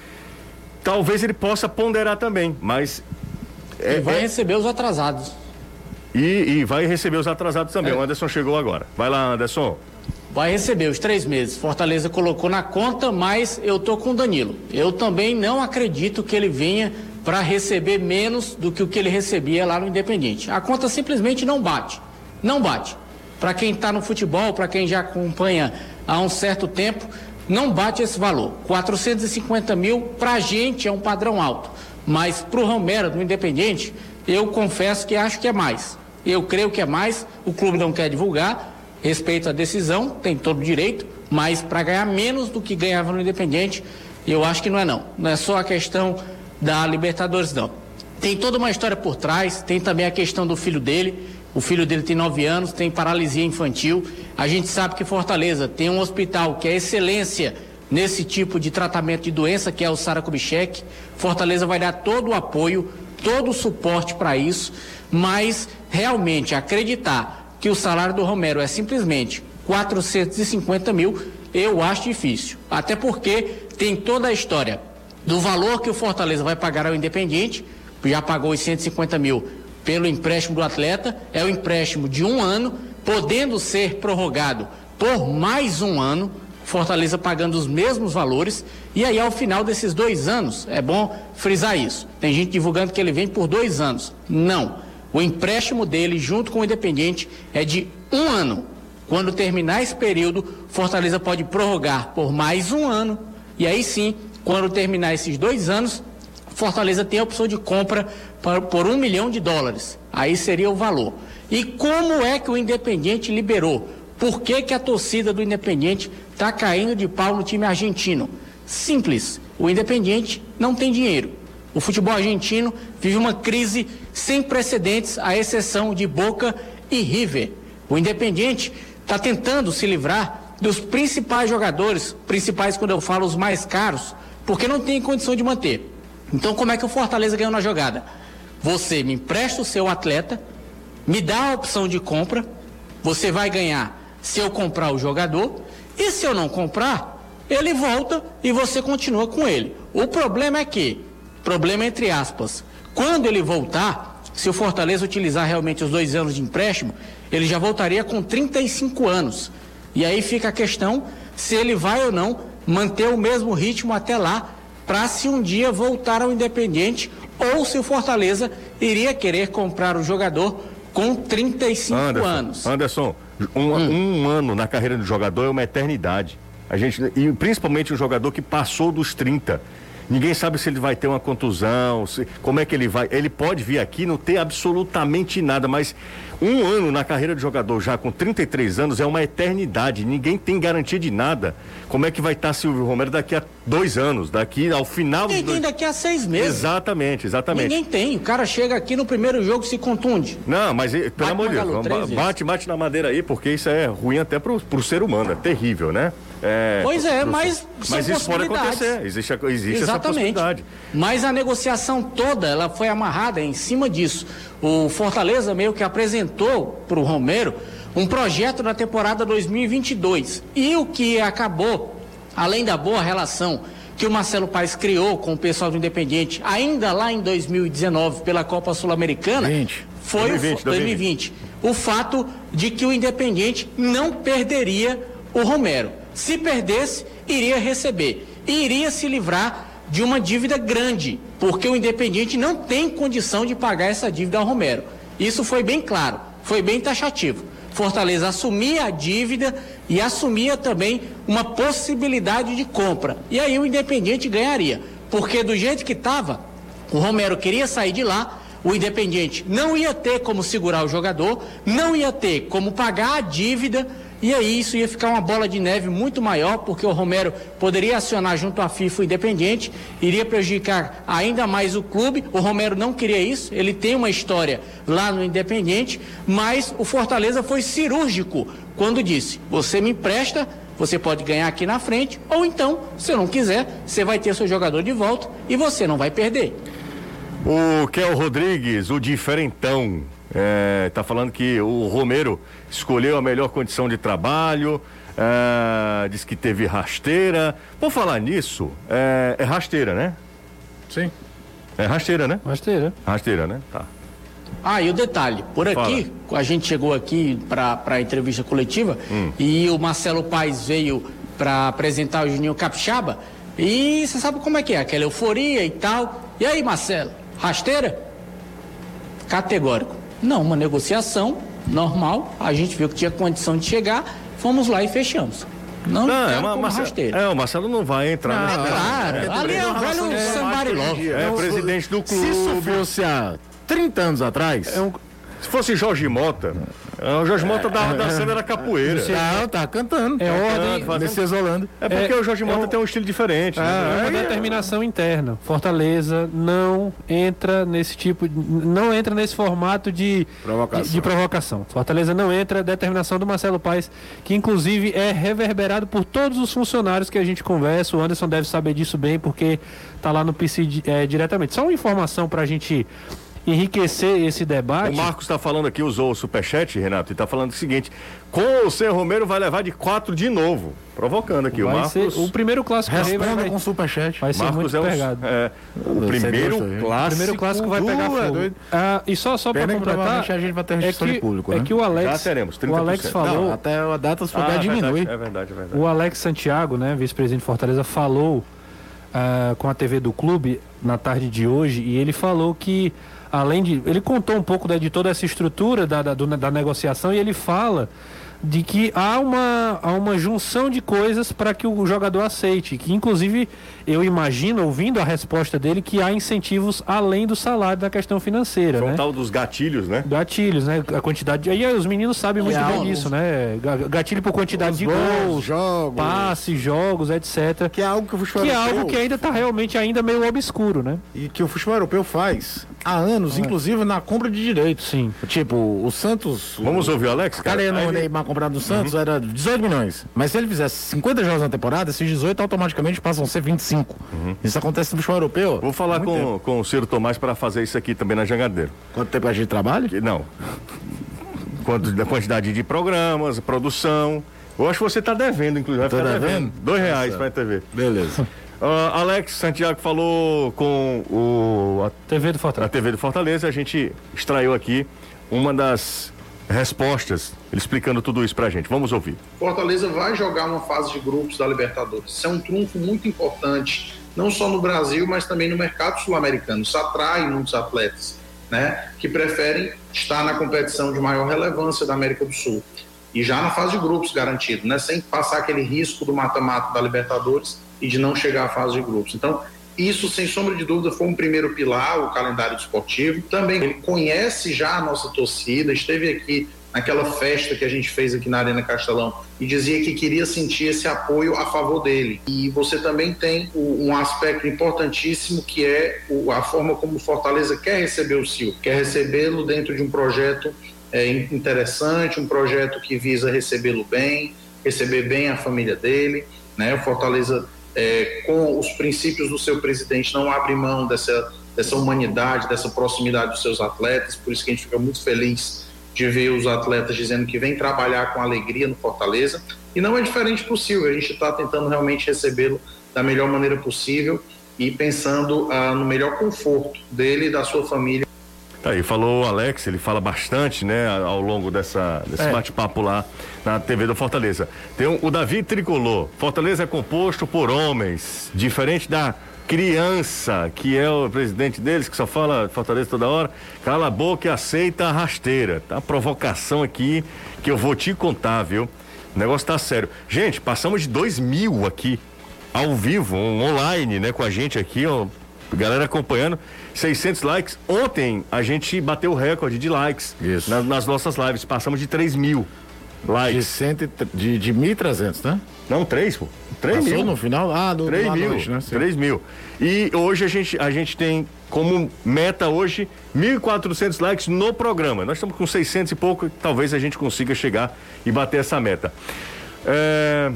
Talvez ele possa ponderar também, mas. É, e vai é... receber os atrasados. E, e, vai receber os atrasados também. É. O Anderson chegou agora. Vai lá, Anderson. Vai receber os três meses. Fortaleza colocou na conta, mas eu tô com o Danilo. Eu também não acredito que ele venha para receber menos do que o que ele recebia lá no Independente. A conta simplesmente não bate. Não bate. Para quem está no futebol, para quem já acompanha há um certo tempo, não bate esse valor. 450 mil para a gente é um padrão alto, mas para o Romero do Independente, eu confesso que acho que é mais. Eu creio que é mais. O clube não quer divulgar, respeito à decisão, tem todo o direito, mas para ganhar menos do que ganhava no Independente, eu acho que não é não. Não é só a questão da Libertadores, não. Tem toda uma história por trás, tem também a questão do filho dele. O filho dele tem nove anos, tem paralisia infantil. A gente sabe que Fortaleza tem um hospital que é excelência nesse tipo de tratamento de doença, que é o Sara Kubitschek. Fortaleza vai dar todo o apoio, todo o suporte para isso, mas realmente acreditar que o salário do Romero é simplesmente 450 mil, eu acho difícil. Até porque tem toda a história do valor que o Fortaleza vai pagar ao Independiente, já pagou os 150 mil pelo empréstimo do atleta, é o empréstimo de um ano, podendo ser prorrogado por mais um ano, Fortaleza pagando os mesmos valores, e aí ao final desses dois anos, é bom frisar isso. Tem gente divulgando que ele vem por dois anos. Não. O empréstimo dele, junto com o Independente, é de um ano. Quando terminar esse período, Fortaleza pode prorrogar por mais um ano, e aí sim, quando terminar esses dois anos, Fortaleza tem a opção de compra por, um milhão de dólares. Aí seria o valor. E como é que o Independiente liberou? Por que, que a torcida do Independiente está caindo de pau no time argentino? Simples. O Independiente não tem dinheiro. O futebol argentino vive uma crise sem precedentes, à exceção de Boca e River. O Independiente está tentando se livrar dos principais jogadores, principais quando eu falo os mais caros, porque não tem condição de manter. Então, como é que o Fortaleza ganhou na jogada? Você me empresta o seu atleta, me dá a opção de compra, você vai ganhar se eu comprar o jogador, e se eu não comprar, ele volta e você continua com ele. O problema é que, problema entre aspas, quando ele voltar, se o Fortaleza utilizar realmente os dois anos de empréstimo, ele já voltaria com 35 anos. E aí fica a questão se ele vai ou não manter o mesmo ritmo até lá para se um dia voltar ao Independente ou se o Fortaleza iria querer comprar o jogador com 35 Anderson, anos. Anderson, um, hum. um ano na carreira do jogador é uma eternidade. A gente, e principalmente um jogador que passou dos 30. Ninguém sabe se ele vai ter uma contusão, se, como é que ele vai. Ele pode vir aqui não ter absolutamente nada, mas um ano na carreira de jogador já com 33 anos é uma eternidade. Ninguém tem garantia de nada. Como é que vai estar Silvio Romero daqui a dois anos, daqui ao final Ninguém dois... daqui a seis meses. Exatamente, exatamente. Ninguém tem. O cara chega aqui no primeiro jogo se contunde. Não, mas pelo bate amor de Deus, bate, bate na madeira aí, porque isso é ruim até pro, pro ser humano, é terrível, né? É, pois é, mas mas isso pode acontecer, existe, existe essa possibilidade. Mas a negociação toda, ela foi amarrada em cima disso. O Fortaleza meio que apresentou para o Romero um projeto na temporada 2022 e o que acabou, além da boa relação que o Marcelo Paes criou com o pessoal do Independiente, ainda lá em 2019 pela Copa Sul-Americana, foi 2020, o 2020, o fato de que o Independiente não perderia o Romero. Se perdesse, iria receber. E iria se livrar de uma dívida grande, porque o Independiente não tem condição de pagar essa dívida ao Romero. Isso foi bem claro, foi bem taxativo. Fortaleza assumia a dívida e assumia também uma possibilidade de compra. E aí o Independiente ganharia, porque do jeito que estava, o Romero queria sair de lá, o Independiente não ia ter como segurar o jogador, não ia ter como pagar a dívida e aí isso ia ficar uma bola de neve muito maior, porque o Romero poderia acionar junto à FIFA o Independente, iria prejudicar ainda mais o clube. O Romero não queria isso, ele tem uma história lá no Independente, mas o Fortaleza foi cirúrgico quando disse: você me empresta, você pode ganhar aqui na frente, ou então, se não quiser, você vai ter seu jogador de volta e você não vai perder. O Kel Rodrigues, o diferentão, é, tá falando que o Romero escolheu a melhor condição de trabalho, é, diz que teve rasteira. Por falar nisso, é, é rasteira, né? Sim. É rasteira, né? Rasteira. Rasteira, né? Tá. Ah, e o detalhe, por aqui, a gente chegou aqui para a entrevista coletiva e o Marcelo Paes veio para apresentar o Juninho Capixaba e você sabe como é que é, aquela euforia e tal. E aí, Marcelo, rasteira? Categórico. Não, uma negociação normal, a gente viu que tinha condição de chegar, fomos lá e fechamos. Não, Não, é, uma, Marcelo, rasteira. é, o Marcelo não vai entrar Não, nesse claro, ali é o velho somebody love. É presidente do Se isso clube. fosse há 30 anos atrás. Se fosse Jorge Mota, é, o Jorge Mota da, da cena era capoeira. Não, tá cantando. É Tá ordem- fazendo- Messias Holanda. É porque É- o Jorge é Mota um- tem um estilo diferente. né? É uma é- determinação interna. Fortaleza não entra nesse tipo, de- não entra nesse formato de Provocação. de, de provocação. Fortaleza não entra, determinação do Marcelo Paes, que inclusive é reverberado por todos os funcionários que a gente conversa. O Anderson deve saber disso bem, porque tá lá no PC é, diretamente. Só uma informação para a gente enriquecer esse debate. O Marcos está falando aqui, usou o superchat, Renato, e está falando o seguinte: com o Sem Romero vai levar de quatro de novo. Provocando aqui. o vai Marcos. ser o primeiro clássico Responda com superchat. vai ser Marcos muito é, pegado. é o primeiro gosta, hein? O clássico. primeiro clássico vai pegar é fogo. Ah, e só só para que completar, a gente vai ter é que, de público, é né? que o Alex, Já teremos, o Alex 30%. falou, Não, até a data se Ah, puder é diminui. verdade, é verdade, é verdade. o Alex Santiago, né, vice-presidente de Fortaleza, falou ah, com a TV do clube na tarde de hoje e ele falou que além de, ele contou um pouco né, de toda essa estrutura da, da, do- da negociação e ele fala de que há uma, há uma junção de coisas para que o jogador aceite. Que inclusive eu imagino, ouvindo a resposta dele, que há incentivos além do salário da questão financeira. Foi né? um tal dos gatilhos, né? Gatilhos, né? A quantidade de... Aí os meninos sabem muito É bem disso, né? Ga- Gatilho por quantidade de gols, gols, jogos. passes, jogos, etc. Que é algo que o futebol Que é europeu- algo que ainda está realmente ainda meio obscuro, né? E que o futebol europeu faz há anos, inclusive na compra de direitos. Sim. Tipo, o Santos. Vamos ouvir o Alex, O cara ele- Neymar comprar do Santos, era 18 milhões. Mas se ele fizesse 50 jogos na temporada, esses 18 automaticamente passam a ser 25. Isso acontece no futebol europeu. Vou falar com, tempo. com o Ciro Tomás para fazer isso aqui também na Jangadeiro. Quanto tempo a gente trabalha? Que- Não. Quanto da quantidade de programas, produção. Eu acho que você está devendo, inclusive. Vai ficar devendo? devendo. Dois reais para a TV. Beleza. *laughs* Ah, Alex Santiago falou com o, a TV do Fortaleza. TV do Fortaleza, a gente extraiu aqui uma das respostas, ele explicando tudo isso pra gente. Vamos ouvir. Fortaleza vai jogar uma fase de grupos da Libertadores. Isso é um trunfo muito importante, não só no Brasil, mas também no mercado sul-americano. Isso atrai muitos atletas, né, que preferem estar na competição de maior relevância da América do Sul. E já na fase de grupos garantido, né, sem passar aquele risco do mata-mata da Libertadores e de não chegar à fase de grupos. Então, isso, sem sombra de dúvida, foi um primeiro pilar, o calendário esportivo. Também ele conhece já a nossa torcida, esteve aqui naquela festa que a gente fez aqui na Arena Castelão e dizia que queria sentir esse apoio a favor dele. E você também tem o- um aspecto importantíssimo que é o- a forma como o Fortaleza quer receber o Sil, quer recebê-lo dentro de um projeto é, in- interessante, um projeto que visa recebê-lo bem, receber bem a família dele, né? O Fortaleza é, com os princípios do seu presidente não abre mão dessa dessa humanidade, dessa proximidade dos seus atletas, por isso que a gente fica muito feliz de ver os atletas dizendo que vem trabalhar com alegria no Fortaleza. E não é diferente Silvio, a gente está tentando realmente recebê-lo da melhor maneira possível e pensando ah, no melhor conforto dele e da sua família. Tá aí, falou o Alex, ele fala bastante, né, ao longo dessa, desse É. bate-papo lá na TV do Fortaleza. Tem um- o Davi Tricolor. Fortaleza é composto por homens, diferente da criança, que é o presidente deles, que só fala Fortaleza toda hora. Cala a boca e aceita a rasteira. Tá uma provocação aqui que eu vou te contar, viu? O negócio tá sério. Gente, passamos de dois mil aqui, ao vivo, um online, né, com a gente aqui, ó. Galera acompanhando, 600 likes. Ontem a gente bateu o recorde de likes na- nas nossas lives. Passamos de 3 mil De, likes. cento e tre- de, de 1.300, né? Não, 3, pô. 3 Passou mil. no final? Ah, do, 3 da mil. noite, né? Sim. 3 mil. E hoje a gente, a gente tem como meta hoje 1.400 likes no programa. Nós estamos com 600 e pouco, talvez a gente consiga chegar e bater essa meta. É,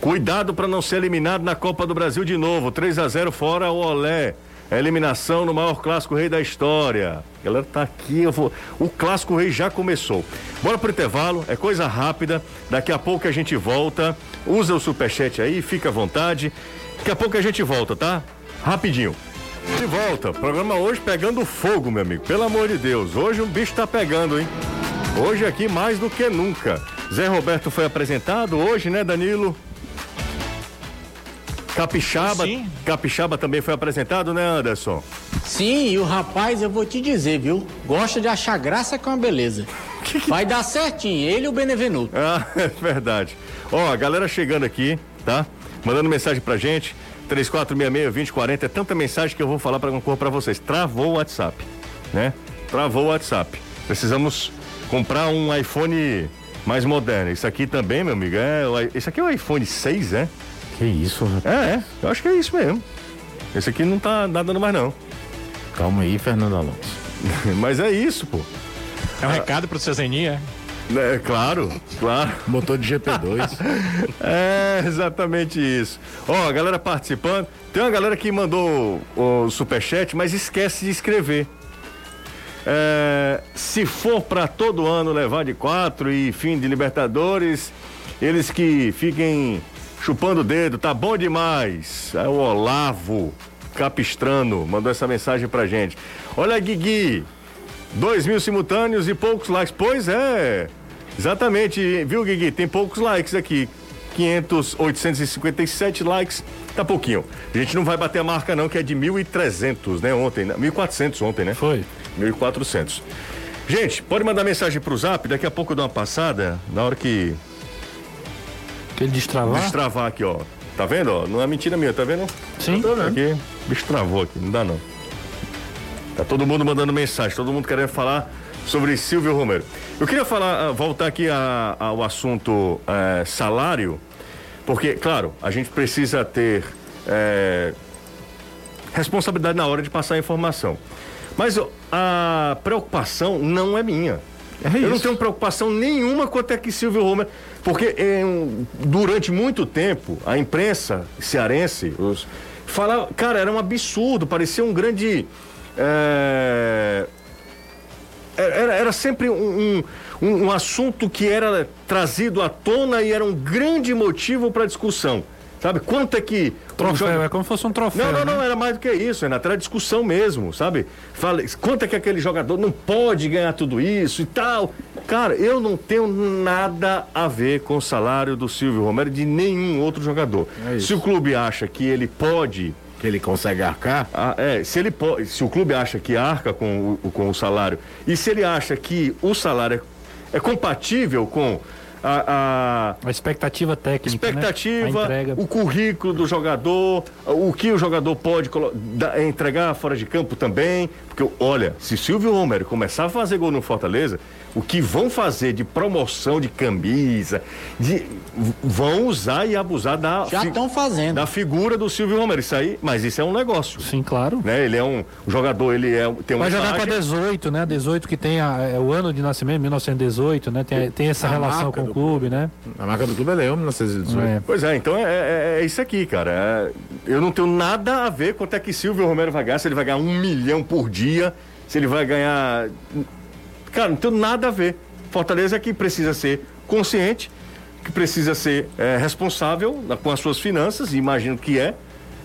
Cuidado para não ser eliminado na Copa do Brasil de novo. 3 a 0 fora o Olé. A eliminação no maior clássico rei da história. A galera tá aqui, eu vou. O clássico rei já começou. Bora pro intervalo, é coisa rápida. Daqui a pouco a gente volta. Usa o superchat aí, fica à vontade. Daqui a pouco a gente volta, tá? Rapidinho. De volta, programa hoje pegando fogo, meu amigo. Pelo amor de Deus, hoje o bicho tá pegando, hein? Hoje aqui mais do que nunca. Zé Roberto foi apresentado hoje, né, Danilo? Capixaba, Sim. Capixaba também foi apresentado, né, Anderson? Sim, e o rapaz, eu vou te dizer, viu? Gosta de achar graça com a beleza. Vai dar certinho, ele e o Benevenuto. Ah, *laughs* é verdade. Ó, a galera chegando aqui, tá? Mandando mensagem pra gente. 3466-2040. É tanta mensagem que eu vou falar para cor para vocês. Travou o WhatsApp, né? Travou o WhatsApp. Precisamos comprar um iPhone mais moderno. Isso aqui também, meu amigo, é. o i- Esse aqui é o iPhone 6, é? Que isso, rapaz. É, é. Eu acho que é isso mesmo. Esse aqui não tá dando mais, não. Calma aí, Fernando Alonso. *laughs* Mas é isso, pô. É um recado pro seu Zeninha. É, claro, claro. *laughs* Motor de GP2. *laughs* É exatamente isso. Ó, a galera participando. Tem uma galera que mandou o superchat, mas esquece de escrever. É, se for para todo ano levar de quatro e fim de Libertadores, eles que fiquem chupando o dedo, tá bom demais. É o Olavo Capistrano mandou essa mensagem pra gente. Olha, Guigui, dois mil simultâneos e poucos likes. Pois é, exatamente, viu, Guigui? Tem poucos likes aqui. 500, 857 likes, tá pouquinho. A gente não vai bater a marca não, que é de 1.300, né, ontem, né? 1.400 ontem, né? Foi. 1.400. Gente, pode mandar mensagem pro zap, daqui a pouco eu dou uma passada, na hora que Ele destravar. destravar aqui, ó. Tá vendo, ó? Não é mentira minha, tá vendo? Sim. Tô vendo. Aqui, o bicho travou aqui, não dá não. Tá todo mundo mandando mensagem, todo mundo querendo falar sobre Silvio Romero. Eu queria falar, ah, voltar aqui a- ao assunto eh, salário, porque, claro, a gente precisa ter eh, responsabilidade na hora de passar a informação. Mas a preocupação não é minha. Eu não tenho preocupação nenhuma quanto é que Silvio Romero. Porque em- durante muito tempo, a imprensa cearense os, falava. Cara, era um absurdo, parecia um grande. é, era, era sempre um, um, um assunto que era trazido à tona e era um grande motivo para discussão. Sabe? Quanto é que. Troféu, joga- é como se fosse um troféu. não, não, né? não, era mais do que isso, Renato, era discussão mesmo, sabe? Fala, quanto é que aquele jogador não pode ganhar tudo isso e tal. Cara, eu não tenho nada a ver com o salário do Silvio Romero de nenhum outro jogador. É. Se o clube acha que ele pode. que ele consegue arcar. ah, é, se ele pode, se o clube acha que arca com o, com o salário e se ele acha que o salário é, é compatível com a- a, A expectativa técnica. Né? A expectativa, entrega. o currículo do jogador, o que o jogador pode entregar fora de campo também. Porque, olha, se Silvio Romero começar a fazer gol no Fortaleza, o que vão fazer de promoção de camisa, de, vão usar e abusar da, Já fi- estão fazendo. da figura do Silvio Romero. Isso aí, mas isso é um negócio. Sim, claro. Né? Ele é um jogador, ele é, tem uma Vai jogar com a imagem- 18, né? 18 que tem a- é o ano de nascimento, 1918, né? Tem, tem essa A relação marca com o do clube, né? A marca do clube é Leão 1918. É. Pois é, então é, é- é isso aqui, cara. É- eu não tenho nada a ver quanto é que Silvio Romero vai ganhar, se ele vai ganhar um milhão por dia, se ele vai ganhar. Cara, não tenho nada a ver. Fortaleza é que precisa ser consciente, que precisa ser é, responsável com as suas finanças, e imagino que é,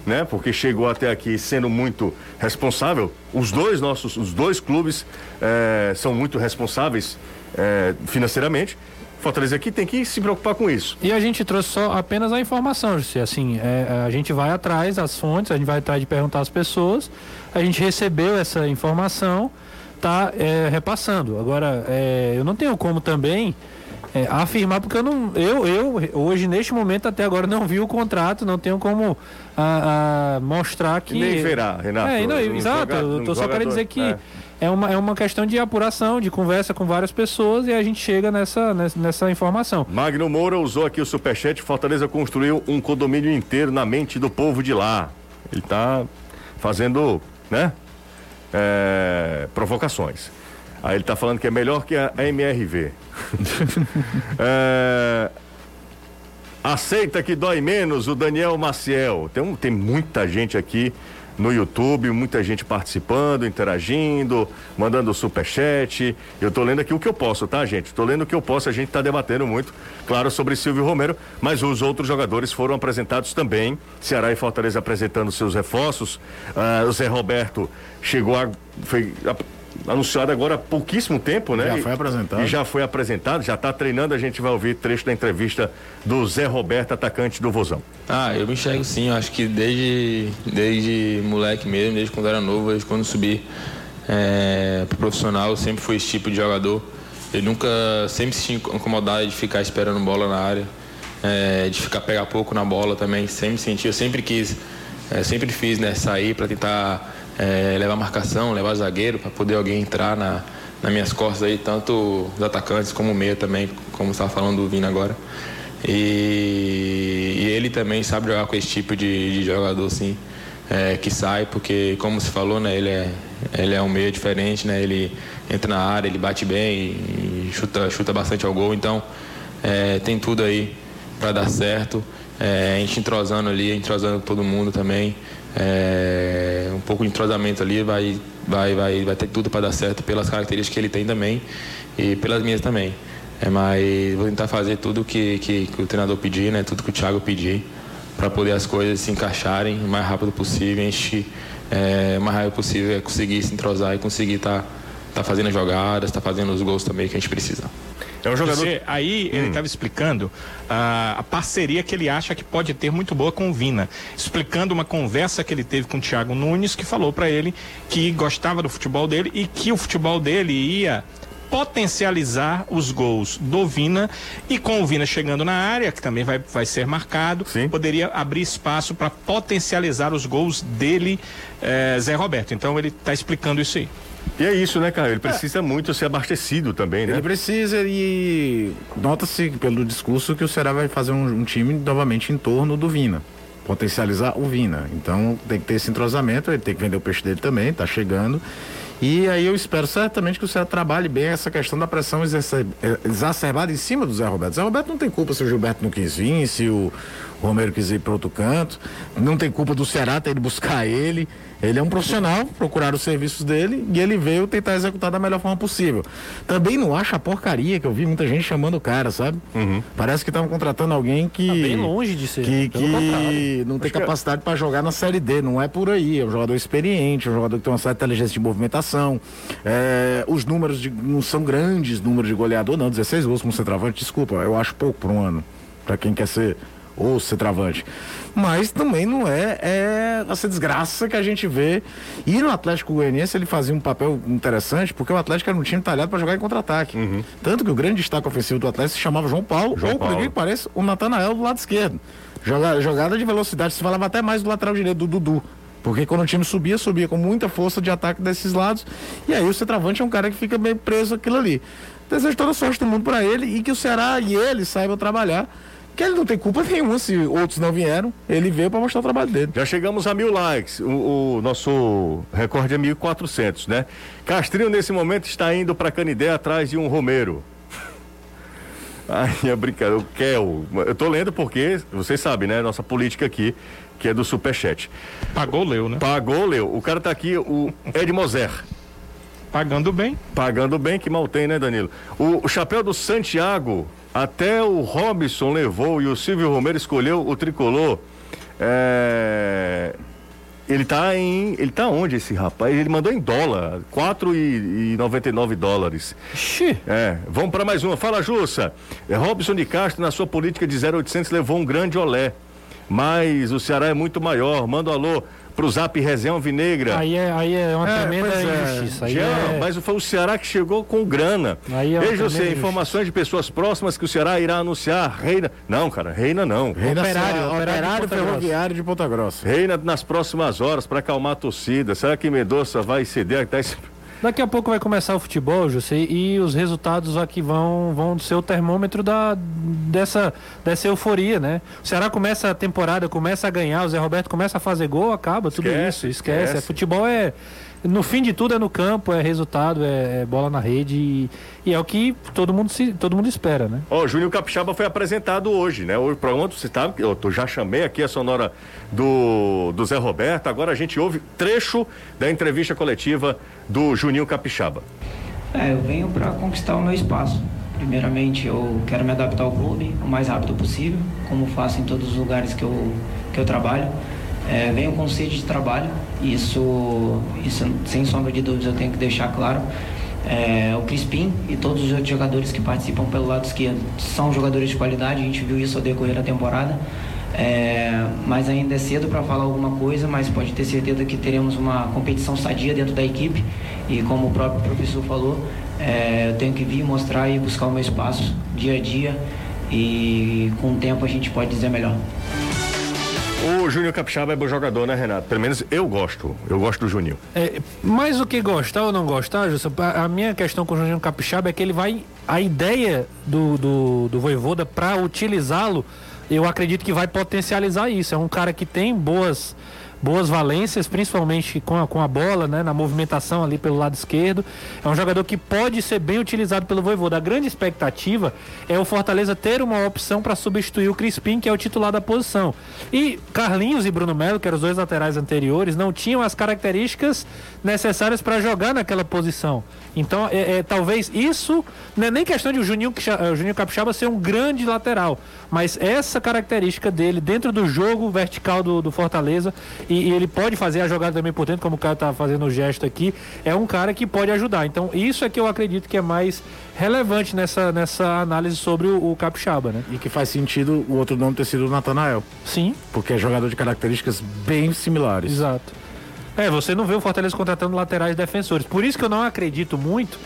né? Porque chegou até aqui sendo muito responsável. Os dois nossos, os dois clubes é, são muito responsáveis é, financeiramente. Fortaleza aqui tem que se preocupar com isso. E a gente trouxe só apenas a informação, José. Assim, é, a gente vai atrás das fontes, a gente vai atrás de perguntar às pessoas. A gente recebeu essa informação, tá é, repassando. Agora, é, eu não tenho como também é, afirmar, porque eu não. Eu, eu, hoje, neste momento, até agora, não vi o contrato, não tenho como a, a mostrar que. Nem verá, Renato. É, não, Um exato. eu um tô só jogador- querendo dizer que. é. É uma, é uma questão de apuração, de conversa com várias pessoas e a gente chega nessa, nessa, nessa informação. Magno Moura usou aqui o superchat. Fortaleza construiu um condomínio inteiro na mente do povo de lá. Ele tá fazendo, né? é, provocações. Aí ele tá falando que é melhor que a MRV. *laughs* É, aceita que dói menos o Daniel Maciel. Tem, um- tem muita gente aqui no YouTube, muita gente participando, interagindo, mandando superchat. Eu tô lendo aqui o que eu posso, tá, gente? Tô lendo o que eu posso, a gente tá debatendo muito, claro, sobre Silvio Romero, mas os outros jogadores foram apresentados também. Ceará e Fortaleza apresentando seus reforços. Ah, o Zé Roberto chegou a. Foi a, anunciado agora há pouquíssimo tempo, né? Já foi apresentado. E já foi apresentado, já está treinando. A gente vai ouvir trecho da entrevista do Zé Roberto, atacante do Vozão. Ah, eu me enxergo sim. Eu acho que desde, desde moleque mesmo, desde quando era novo, desde quando subi é, pro profissional, eu sempre fui esse tipo de jogador. Eu nunca, sempre se incomodado de ficar esperando bola na área, é, de ficar pegar pouco na bola também. Sempre senti, eu sempre quis, é, sempre fiz, né, sair para tentar é, levar marcação, levar zagueiro, para poder alguém entrar na, nas minhas costas aí, tanto os atacantes como o meia também, como estava falando do Vina agora. E, e, ele também sabe jogar com esse tipo de, de jogador, assim, é, que sai, porque como se falou, né, ele é, ele é um meio diferente, né, ele entra na área, ele bate bem e, chuta, chuta bastante ao gol, então é, tem tudo aí para dar certo. É, a gente entrosando ali, entrosando todo mundo também. É, um pouco de entrosamento ali vai, vai, vai, vai ter tudo para dar certo pelas características que ele tem também e pelas minhas também. É, mas vou tentar fazer tudo que, que, que o treinador pedir, né? Tudo que o Thiago pedir para poder as coisas se encaixarem o mais rápido possível. A é, o mais rápido possível é conseguir se entrosar e conseguir estar tá, tá fazendo as jogadas, estar tá fazendo os gols também que a gente precisa. É um jogador. Você, aí hum. ele estava explicando a, a parceria que ele acha que pode ter muito boa com o Vina, explicando uma conversa que ele teve com o Thiago Nunes, que falou para ele que gostava do futebol dele e que o futebol dele ia potencializar os gols do Vina e com o Vina chegando na área, que também vai, vai ser marcado, Sim. poderia abrir espaço para potencializar os gols dele, eh, Zé Roberto. Então ele está explicando isso aí. E é isso, né, cara? Ele precisa é. muito ser abastecido também, né? Ele precisa e nota-se pelo discurso que o Ceará vai fazer um, um, time novamente em torno do Vina. Potencializar o Vina. Então tem que ter esse entrosamento, ele tem que vender o peixe dele também, tá chegando. E aí eu espero certamente que o Ceará trabalhe bem essa questão da pressão exacerbada em cima do Zé Roberto. Zé Roberto não tem culpa se o Gilberto não quis vir, se o Romero quis ir para outro canto. Não tem culpa do Ceará ter ido buscar ele. Ele é um profissional, procurar os serviços dele e ele veio tentar executar da melhor forma possível. Também não acha a porcaria que eu vi muita gente chamando o cara, sabe? Uhum. Parece que estavam contratando alguém que. Tá bem longe de ser. Que, que não tem é capacidade para jogar na Série D. Não é por aí. É um jogador experiente, é um jogador que tem uma certa inteligência de movimentação. É, os números de, não são grandes números de goleador, não. 16 gols como centroavante, desculpa, eu acho pouco por um ano. Para quem quer ser ou centroavante. Mas também não é, é essa desgraça que a gente vê. E no Atlético Goianiense ele fazia um papel interessante, porque o Atlético era um time talhado para jogar em contra-ataque. Uhum. Tanto que o grande destaque ofensivo do Atlético se chamava João Paulo, João ou por que parece o Natanael do lado esquerdo. Jogada, jogada de velocidade, se falava até mais do lateral direito, do Dudu. Porque quando o time subia, subia com muita força de ataque desses lados. E aí o centroavante é um cara que fica meio preso aquilo ali. Desejo toda sorte do mundo para ele e que o Ceará e ele saibam trabalhar que ele não tem culpa nenhuma se outros não vieram. Ele veio para mostrar o trabalho dele. Já chegamos a mil likes. O, o nosso recorde é 1.400, né? Castrinho, nesse momento, está indo para Canidé atrás de um Romero. *laughs* Ai, é brincadeira. O Kel. Eu tô lendo porque, você sabe, né? Nossa política aqui, que é do Superchat. Pagou, leu, né? Pagou, leu. O cara tá aqui, o Ed Moser. Pagando bem. Pagando bem, que mal tem, né, Danilo? O, o chapéu do Santiago até o Robson levou e o Silvio Romero escolheu o tricolor. É... Ele tá em. Ele tá onde esse rapaz? Ele mandou em dólar, quatro e, e 99 dólares. Xi. É, vamos para mais uma. Fala, Jussa. É, Robson de Castro, na sua política de 0800, levou um grande olé. Mas o Ceará é muito maior. Manda um alô pro Zap Resenha Vinegra. Aí é, aí é uma é, tremenda é. injustiça. Já, é... Mas foi o Ceará que chegou com grana. Aí é Veja você, informações de pessoas próximas que o Ceará irá anunciar. Reina. Não, cara, reina não. Reina operário, operário, operário de ferroviário de Ponta Grossa. Reina nas próximas horas para acalmar a torcida. Será que Medoça vai ceder? Tá Daqui a pouco vai começar o futebol, José, e os resultados aqui vão, vão ser o termômetro da, dessa, dessa euforia, né? O Ceará começa a temporada, começa a ganhar, o Zé Roberto começa a fazer gol, acaba tudo esquece, isso, esquece. esquece. Futebol é, no fim de tudo é no campo, é resultado, é, é bola na rede e, e, é o que todo mundo, se, todo mundo espera, né? Ó, oh, Júnior Capixaba foi apresentado hoje, né? Hoje, pronto, você tá, eu já chamei aqui a sonora do, do Zé Roberto, agora a gente ouve trecho da entrevista coletiva do Juninho Capixaba. É, eu venho para conquistar o meu espaço. Primeiramente, eu quero me adaptar ao clube o mais rápido possível, como faço em todos os lugares que eu, que eu trabalho. É, venho com sede de trabalho, isso, isso sem sombra de dúvidas eu tenho que deixar claro. É, o Crispim e todos os outros jogadores que participam pelo lado esquerdo são jogadores de qualidade, a gente viu isso ao decorrer da temporada. É, mas ainda é cedo para falar alguma coisa, mas pode ter certeza que teremos uma competição sadia dentro da equipe e como o próprio professor falou, é, eu tenho que vir mostrar e buscar o meu espaço dia a dia e com o tempo a gente pode dizer melhor. O Júnior Capixaba é bom jogador, né, Renato? Pelo menos eu gosto. Eu gosto do Júnior. É, mais do que gostar ou não gostar, Justo, a minha questão com o Júnior Capixaba é que ele vai. A ideia do, do, do Voivoda para utilizá-lo, eu acredito que vai potencializar isso. É um cara que tem boas boas valências, principalmente com a, com a bola, né, na movimentação ali pelo lado esquerdo. É um jogador que pode ser bem utilizado pelo Voivoda. A grande expectativa é o Fortaleza ter uma opção para substituir o Crispim, que é o titular da posição. E Carlinhos e Bruno Melo, que eram os dois laterais anteriores, não tinham as características necessárias para jogar naquela posição. Então, é, é, talvez isso, não é nem questão de o Juninho, o Juninho Capixaba ser um grande lateral, mas essa característica dele dentro do jogo vertical do, do Fortaleza, e, e, ele pode fazer a jogada também por dentro, como o cara está fazendo o gesto aqui, é um cara que pode ajudar. Então, isso é que eu acredito que é mais relevante nessa, nessa análise sobre o, o Capixaba, né? E que faz sentido o outro nome ter sido o Natanael. Sim. Porque é jogador de características bem similares. Exato. É, você não vê o Fortaleza contratando laterais defensores. Por isso que eu não acredito muito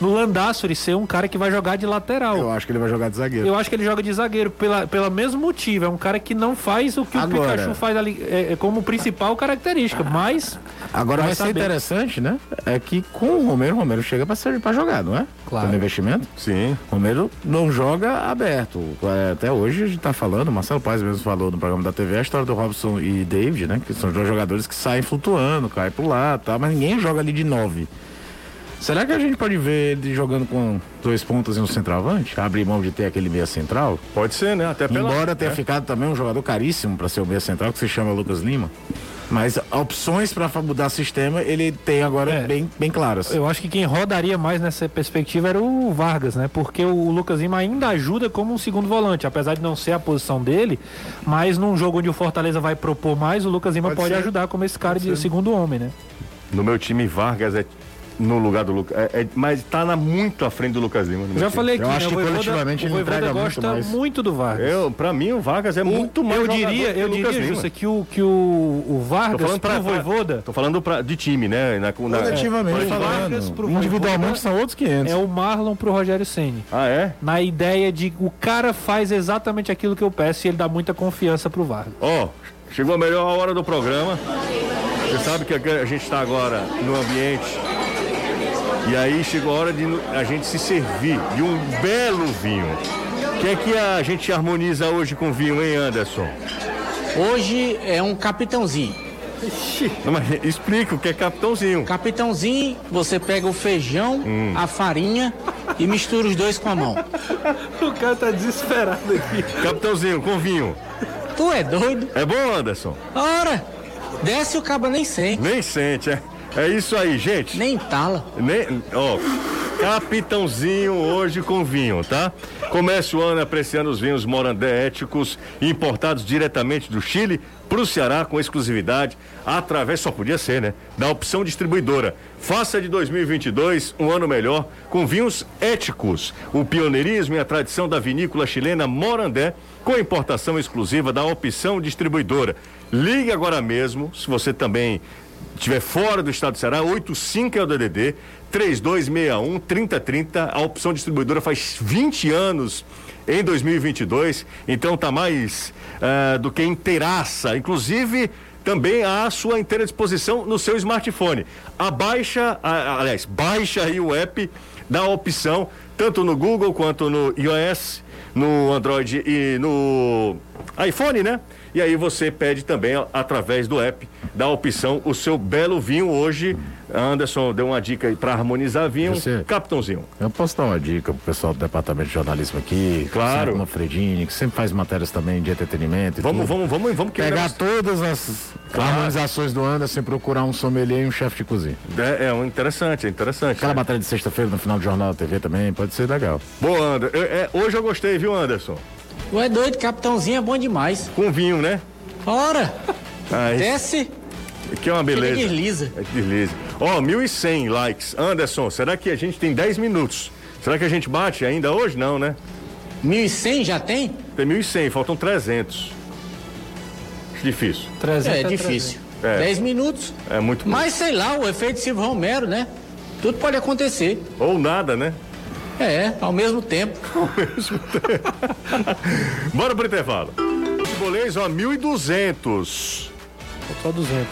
no Landassori ser um cara que vai jogar de lateral. Eu acho que ele vai jogar de zagueiro. Eu acho que ele joga de zagueiro pela, pelo mesmo motivo. É um cara que não faz o que agora, o Pikachu faz ali é, é como principal característica, mas. Agora vai, ser interessante, né? É que com o Romero, o Romero chega para servir para jogar, não é? Claro. Pelo investimento? Sim. Romero não joga aberto. É, até hoje a gente tá falando, o Marcelo Paz mesmo falou no programa da TV a história do Robson e David, né? Que são dois jogadores que saem flutuando, caem pro lado, tá? Mas ninguém joga ali de nove. Será que a gente pode ver ele jogando com dois pontos e um centroavante? Abrir mão de ter aquele meia central? Pode ser, né? Até pela... Embora tenha é. ficado também um jogador caríssimo para ser o meia central, que se chama Lucas Lima. Mas opções para mudar sistema ele tem agora é, bem, bem claras. Eu acho que quem rodaria mais nessa perspectiva era o Vargas, né? Porque o Lucas Lima ainda ajuda como um segundo volante, apesar de não ser a posição dele, mas num jogo onde o Fortaleza vai propor mais, o Lucas Lima pode, pode ajudar como esse cara pode de ser. segundo homem, né? No meu time, Vargas é no lugar do Lucas. É, é, mas tá na, muito à frente do Lucas Lima. Já falei aqui, eu acho né, que coletivamente ele entrega gosta muito, mais. muito do Vargas. Eu, pra mim, o Vargas é o, muito mais Eu diria, eu diria, Justa, que o, que o, o Vargas tô falando pra, Voivoda... Tô falando pra, de time, né? Na, na, coletivamente é. Vargas pro Individualmente são outros 500. É o Marlon pro Rogério Ceni. Ah, é? Na ideia de o cara faz exatamente aquilo que eu peço e ele dá muita confiança pro Vargas. Ó, oh, chegou a melhor hora do programa. Você sabe que a gente está agora no ambiente e aí chegou a hora de a gente se servir de um belo vinho. O que é que a gente harmoniza hoje com vinho, hein, Anderson? Hoje é um capitãozinho. Não, mas explica o que é capitãozinho. Capitãozinho, você pega o feijão, hum. a farinha e mistura os dois com a mão. *laughs* o cara tá desesperado aqui. Capitãozinho, com vinho. Tu é doido? É bom, Anderson? Ora, desce o cabo nem sente. Nem sente, é. É isso aí, gente. Nem tala. Nem, ó, capitãozinho hoje com vinho, tá? Comece o ano apreciando os vinhos Morandé éticos, importados diretamente do Chile para o Ceará com exclusividade, através, só podia ser, né? Da opção distribuidora. Faça de 2022 um ano melhor com vinhos éticos. O pioneirismo e a tradição da vinícola chilena Morandé com importação exclusiva da opção distribuidora. Ligue agora mesmo, se você também estiver fora do estado do Ceará, 85 é o DDD, 3261 3030. A opção distribuidora faz 20 anos em 2022, então tá mais uh, do que inteiraça. Inclusive, também à sua inteira disposição no seu smartphone. Abaixa, aliás, baixa aí o app da opção, tanto no Google quanto no iOS, no Android e no iPhone, né? E aí você pede também através do app, da opção, o seu belo vinho hoje. Anderson deu uma dica aí para harmonizar vinho. Você- Capitãozinho. Eu posso dar uma dica pro pessoal do departamento de jornalismo aqui. Claro. Uma Fredini, que sempre faz matérias também de entretenimento. e Vamos, tudo. vamos, vamos, vamos quebrar Pegar todas as Claro. harmonizações do Anderson e procurar um sommelier e um chefe de cozinha. É, é um interessante, é interessante. Aquela matéria de sexta-feira no final do Jornal da TV também, pode ser legal. Boa, Anderson. É, hoje eu gostei, viu, Anderson? Tu é doido, capitãozinho é bom demais. Com vinho, né? Ora, Ah, desce. que é uma beleza. Chega e desliza. É que desliza. Ó, 1.100 likes. Anderson, será que a gente tem 10 minutos? Será que a gente bate ainda hoje? Não, né? 1.100 já tem? Tem 1.100, faltam 300. Acho difícil. 300 É é difícil. É. 10 minutos. É muito Mas sei lá, o efeito Silvio Romero, né? Tudo pode acontecer. Ou nada, né? É, *laughs* ao mesmo tempo. Bora pro intervalo. Futebolês, ó, 1.200. Só 200.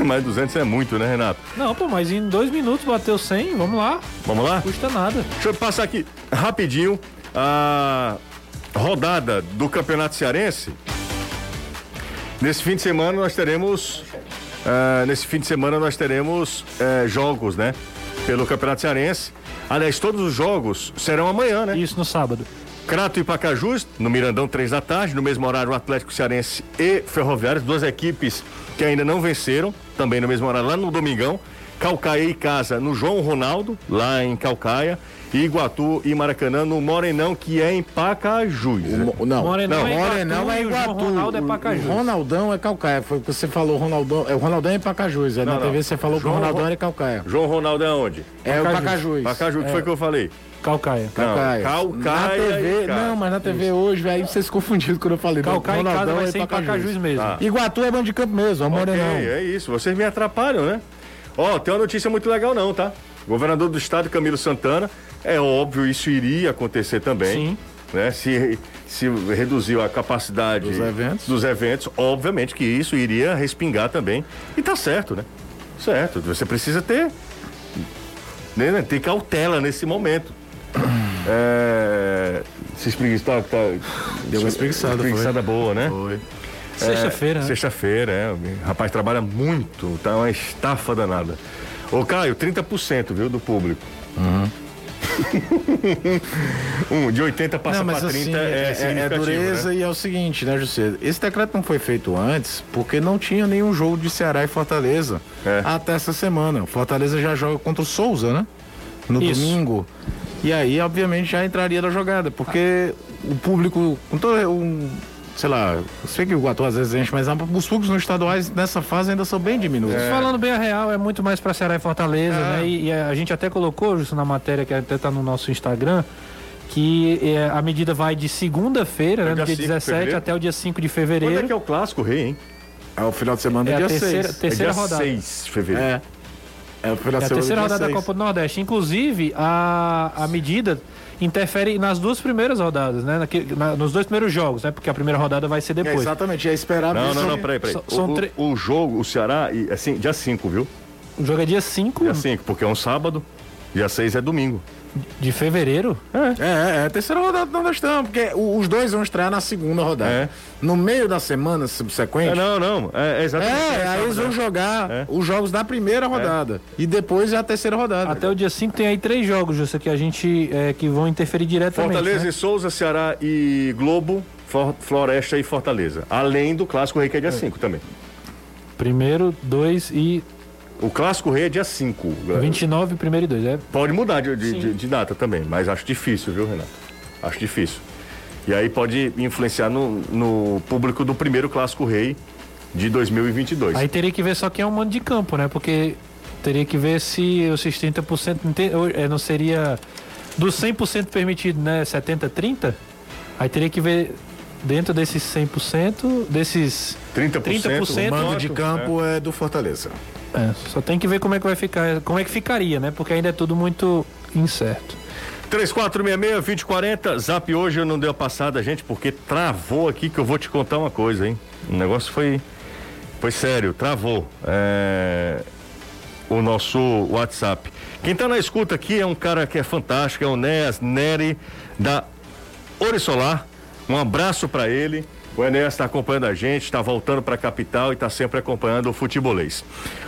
Mais 200 é muito, né, Renato? Não, pô, mas em dois minutos bateu 100, vamos lá. Vamos lá? Custa nada. Deixa eu passar aqui rapidinho a rodada do Campeonato Cearense. Nesse fim de semana nós teremos. ah, nesse fim de semana nós teremos eh, jogos, né? Pelo Campeonato Cearense. Aliás, todos os jogos serão amanhã, né? Isso no sábado. Crato e Pacajus, no Mirandão, três da tarde, no mesmo horário o Atlético Cearense e Ferroviário, duas equipes que ainda não venceram, também no mesmo horário lá no Domingão. Calcaia e Casa no João Ronaldo, lá em Calcaia, Iguatu e Maracanã no Morenão, que é em Pacajus. O- não, Morenão não, é Iguatu Morenão é e o João Iguatu. Ronaldo é Pacajus. O Ronaldão é Calcaia. Foi o que você falou, Ronaldão. É, o Ronaldão é Pacajus. É, Não, na não. TV você falou que o João Ronaldão Ro- era Calcaia. João Ronaldo é onde? É o Pacajus. Pacajus, que É. foi que eu falei? Calcaia. Calcaia. Não, Calcaia Na TV, e não, mas na TV hoje, velho, você se confundiu quando eu falei. Calcaia em casa Ronaldão vai é ser em Pacajus mesmo. Tá. Iguatu é bando de campo mesmo, é Morenão. é isso. Vocês me atrapalham, né? Ó, tem uma notícia muito legal não, tá? Governador do estado, Camilo Santana, é óbvio, isso iria acontecer também. Sim. Né? Se, se reduziu a capacidade Dos eventos. dos eventos, obviamente que isso iria respingar também. E tá certo, né? Certo. Você precisa ter, né, ter cautela nesse momento. É... Se espreguiçar, tá, Deu uma espreguiçada, espreguiçada boa, né? Foi. Sexta-feira, né? Sexta-feira, é. O rapaz trabalha muito, tá uma estafa danada. Ô, Caio, 30%, viu, do público. *laughs* um, de 80 passa Não, mas pra 30 assim, é, é, é, é dureza né? e é o seguinte, né, José? Esse decreto não foi feito antes porque não tinha nenhum jogo de Ceará e Fortaleza É. até essa semana. O Fortaleza já joga contra o Souza, né? No Isso. domingo. E aí, obviamente, já entraria na jogada, porque o público, com todo um, sei lá, eu sei que o Guatu às vezes enche, mas os públicos nos estaduais nessa fase ainda são bem diminutos. Falando bem a real, é muito mais pra Ceará e Fortaleza, É. né? E, e a gente até colocou, Justo, na matéria que até tá no nosso Instagram, que é, a medida vai de segunda-feira, né, dia no dia 5 de 17 fevereiro. até o dia 5 de Quando fevereiro. é que é o clássico, rei, hein? É o final de semana do É dia terceira, 6. terceira é dia rodada. 6 de fevereiro. É. É É a terceira rodada da. Copa do Nordeste. Inclusive, a, a medida interfere nas duas primeiras rodadas, né? Naque- na- nos dois primeiros jogos, né? Porque a primeira rodada vai ser É, depois. exatamente, é esperar Não, mesmo. não, não, peraí, peraí. São- O, são o- tre- o jogo, o Ceará, e, assim, dia 5, viu? o jogo é dia 5 Dia 5, porque é um sábado, dia 6 é domingo. De fevereiro. É, é, é a terceira rodada do Nordestão, porque os dois vão estrear na segunda rodada. É. No meio da semana É, subsequente. não, não, é, é exatamente. É, aí eles vão jogar É. os jogos da primeira rodada. E depois é a terceira rodada. Até o dia 5 tem aí três jogos, Justa, que a gente é, que vão interferir diretamente. Fortaleza né? e Souza, Ceará e Globo, For- Floresta e Fortaleza. Além do Clássico Rei, que é dia 5 também. Primeiro, dois e O Clássico Rei é dia 5. 29, primeiro e dois. É, Pode mudar de, de- de- de data também, mas acho difícil, viu, Renato? Acho difícil. E aí pode influenciar no, no público do primeiro Clássico Rei de 2022. Aí teria que ver só quem é o mando de campo, né? Porque teria que ver se esses 30% não, tem- ou, é, não seria dos 100% permitido, né? 70 30? Aí teria que ver dentro desses 100%, desses 30%, 30% o mando de campo é. do Fortaleza. É, só tem que ver como é que vai ficar, como é que ficaria, né? Porque ainda é tudo muito incerto. 3466-2040, zap hoje eu não dei a passada, gente, porque travou aqui que eu vou te contar uma coisa, hein? O negócio foi, foi sério, travou. É, o nosso WhatsApp. Quem tá na escuta aqui é um cara que é fantástico, é o Neas Neri da Ori Solar. Um abraço para ele. O Enéas está acompanhando a gente, está voltando para a capital e está sempre acompanhando o futebolês.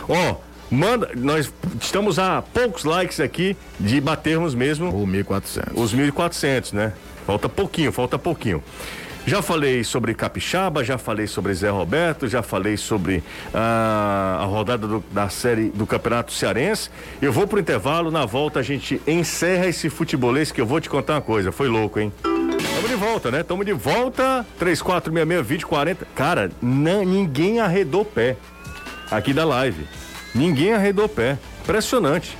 Ó, manda, nós estamos a poucos likes aqui de batermos mesmo O 1400. os 1.400, né? Falta pouquinho, falta pouquinho. Já falei sobre Capixaba, já falei sobre Zé Roberto, já falei sobre ah, a rodada do- da série do Campeonato Cearense. Eu vou pro intervalo, na volta a gente encerra esse futebolês que eu vou te contar uma coisa, foi louco, hein? Tamo de volta, né? Tamo de volta, 3466-2040. Cara, não, ninguém arredou pé aqui da live. Ninguém arredou pé. Impressionante.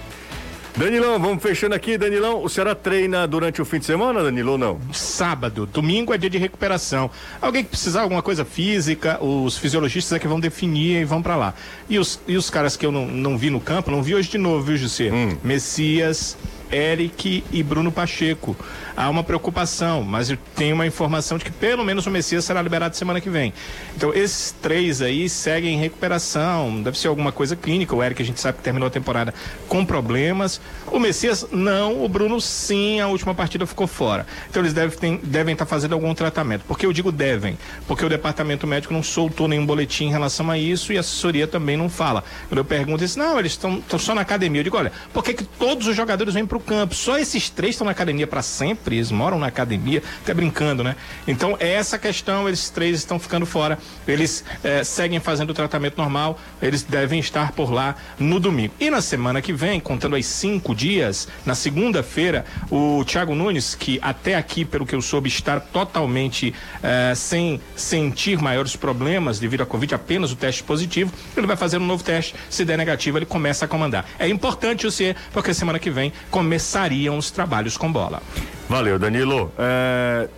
Danilão, vamos fechando aqui. Danilão, o Ceará treina durante o fim de semana, Danilo, ou não? Sábado, domingo é dia de recuperação. Alguém que precisar de alguma coisa física, os fisiologistas é que vão definir e vão pra lá. E os, e os caras que eu não, não vi no campo, não vi hoje de novo, viu, José? Messias, Eric e Bruno Pacheco. Há uma preocupação, mas eu tenho uma informação de que pelo menos o Messias será liberado semana que vem. Então, esses três aí seguem em recuperação. Deve ser alguma coisa clínica. O Eric, a gente sabe que terminou a temporada com problemas. O Messias, não. O Bruno, sim. A última partida ficou fora. Então, eles devem tem- devem estar fazendo algum tratamento. Por que eu digo devem? Porque o departamento médico não soltou nenhum boletim em relação a isso e a assessoria também não fala. Quando eu pergunto isso, não, eles estão só na academia. Eu digo, olha, por que, que todos os jogadores vêm para o campo? Só esses três estão na academia para sempre? Eles moram na academia, até brincando, né? Então, é essa questão, eles três estão ficando fora. Eles eh, seguem fazendo o tratamento normal, eles devem estar por lá no domingo. E na semana que vem, contando aí cinco dias, na segunda-feira, o Thiago Nunes, que até aqui, pelo que eu soube, está totalmente eh, sem sentir maiores problemas devido à Covid, apenas o teste positivo, ele vai fazer um novo teste. Se der negativo, ele começa a comandar. É importante o ser, porque semana que vem começariam os trabalhos com bola. Valeu, Danilo. É...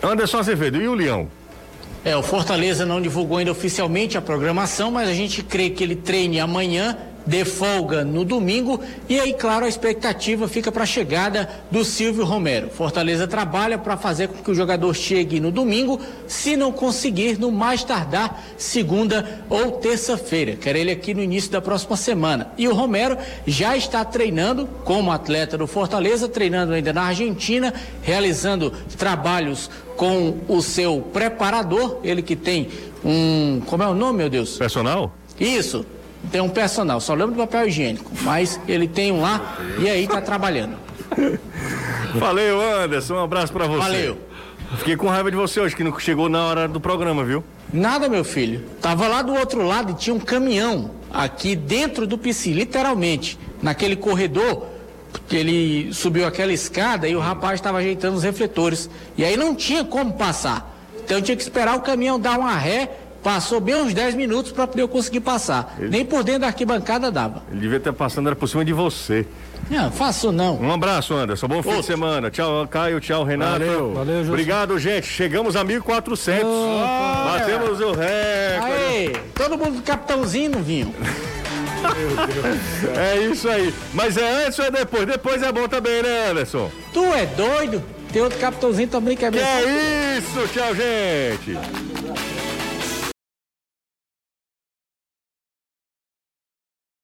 Anderson Azevedo e o Leão? É, o Fortaleza não divulgou ainda oficialmente a programação, mas a gente crê que ele treine amanhã, de folga no domingo, e aí, claro, a expectativa fica para a chegada do Silvio Romero. Fortaleza trabalha para fazer com que o jogador chegue no domingo, se não conseguir, no mais tardar, segunda ou terça-feira. Quero ele aqui no início da próxima semana. E o Romero já está treinando como atleta do Fortaleza, treinando ainda na Argentina, realizando trabalhos com o seu preparador, ele que tem um. Como é o nome, meu Deus? Personal? Isso, tem um personal, só lembro do papel higiênico, mas ele tem um lá e aí tá trabalhando. *laughs* Valeu, Anderson. Um abraço pra você. Valeu. Fiquei com raiva de você hoje, que não chegou na hora do programa, viu? Nada, meu filho. Tava lá do outro lado e tinha um caminhão aqui dentro do PC, literalmente, naquele corredor. que Ele subiu aquela escada e o rapaz estava ajeitando os refletores. E aí não tinha como passar. Então eu tinha que esperar o caminhão dar uma ré. Passou bem uns 10 minutos para poder eu conseguir passar. Nem por dentro da arquibancada dava. Ele devia estar passando era por cima de você. Não, faço não. Um abraço, Anderson. Bom fim de semana. Tchau, Caio. Tchau, Renato. Valeu. Valeu, José. Obrigado, gente. Chegamos a 1.400. Batemos o recorde. Aê, todo mundo do capitãozinho não vinham. *laughs* É isso aí. Mas é antes ou é depois? Depois é bom também, né, Anderson? Tu é doido? Tem outro capitãozinho também que é Que bem. é isso. Tchau, gente.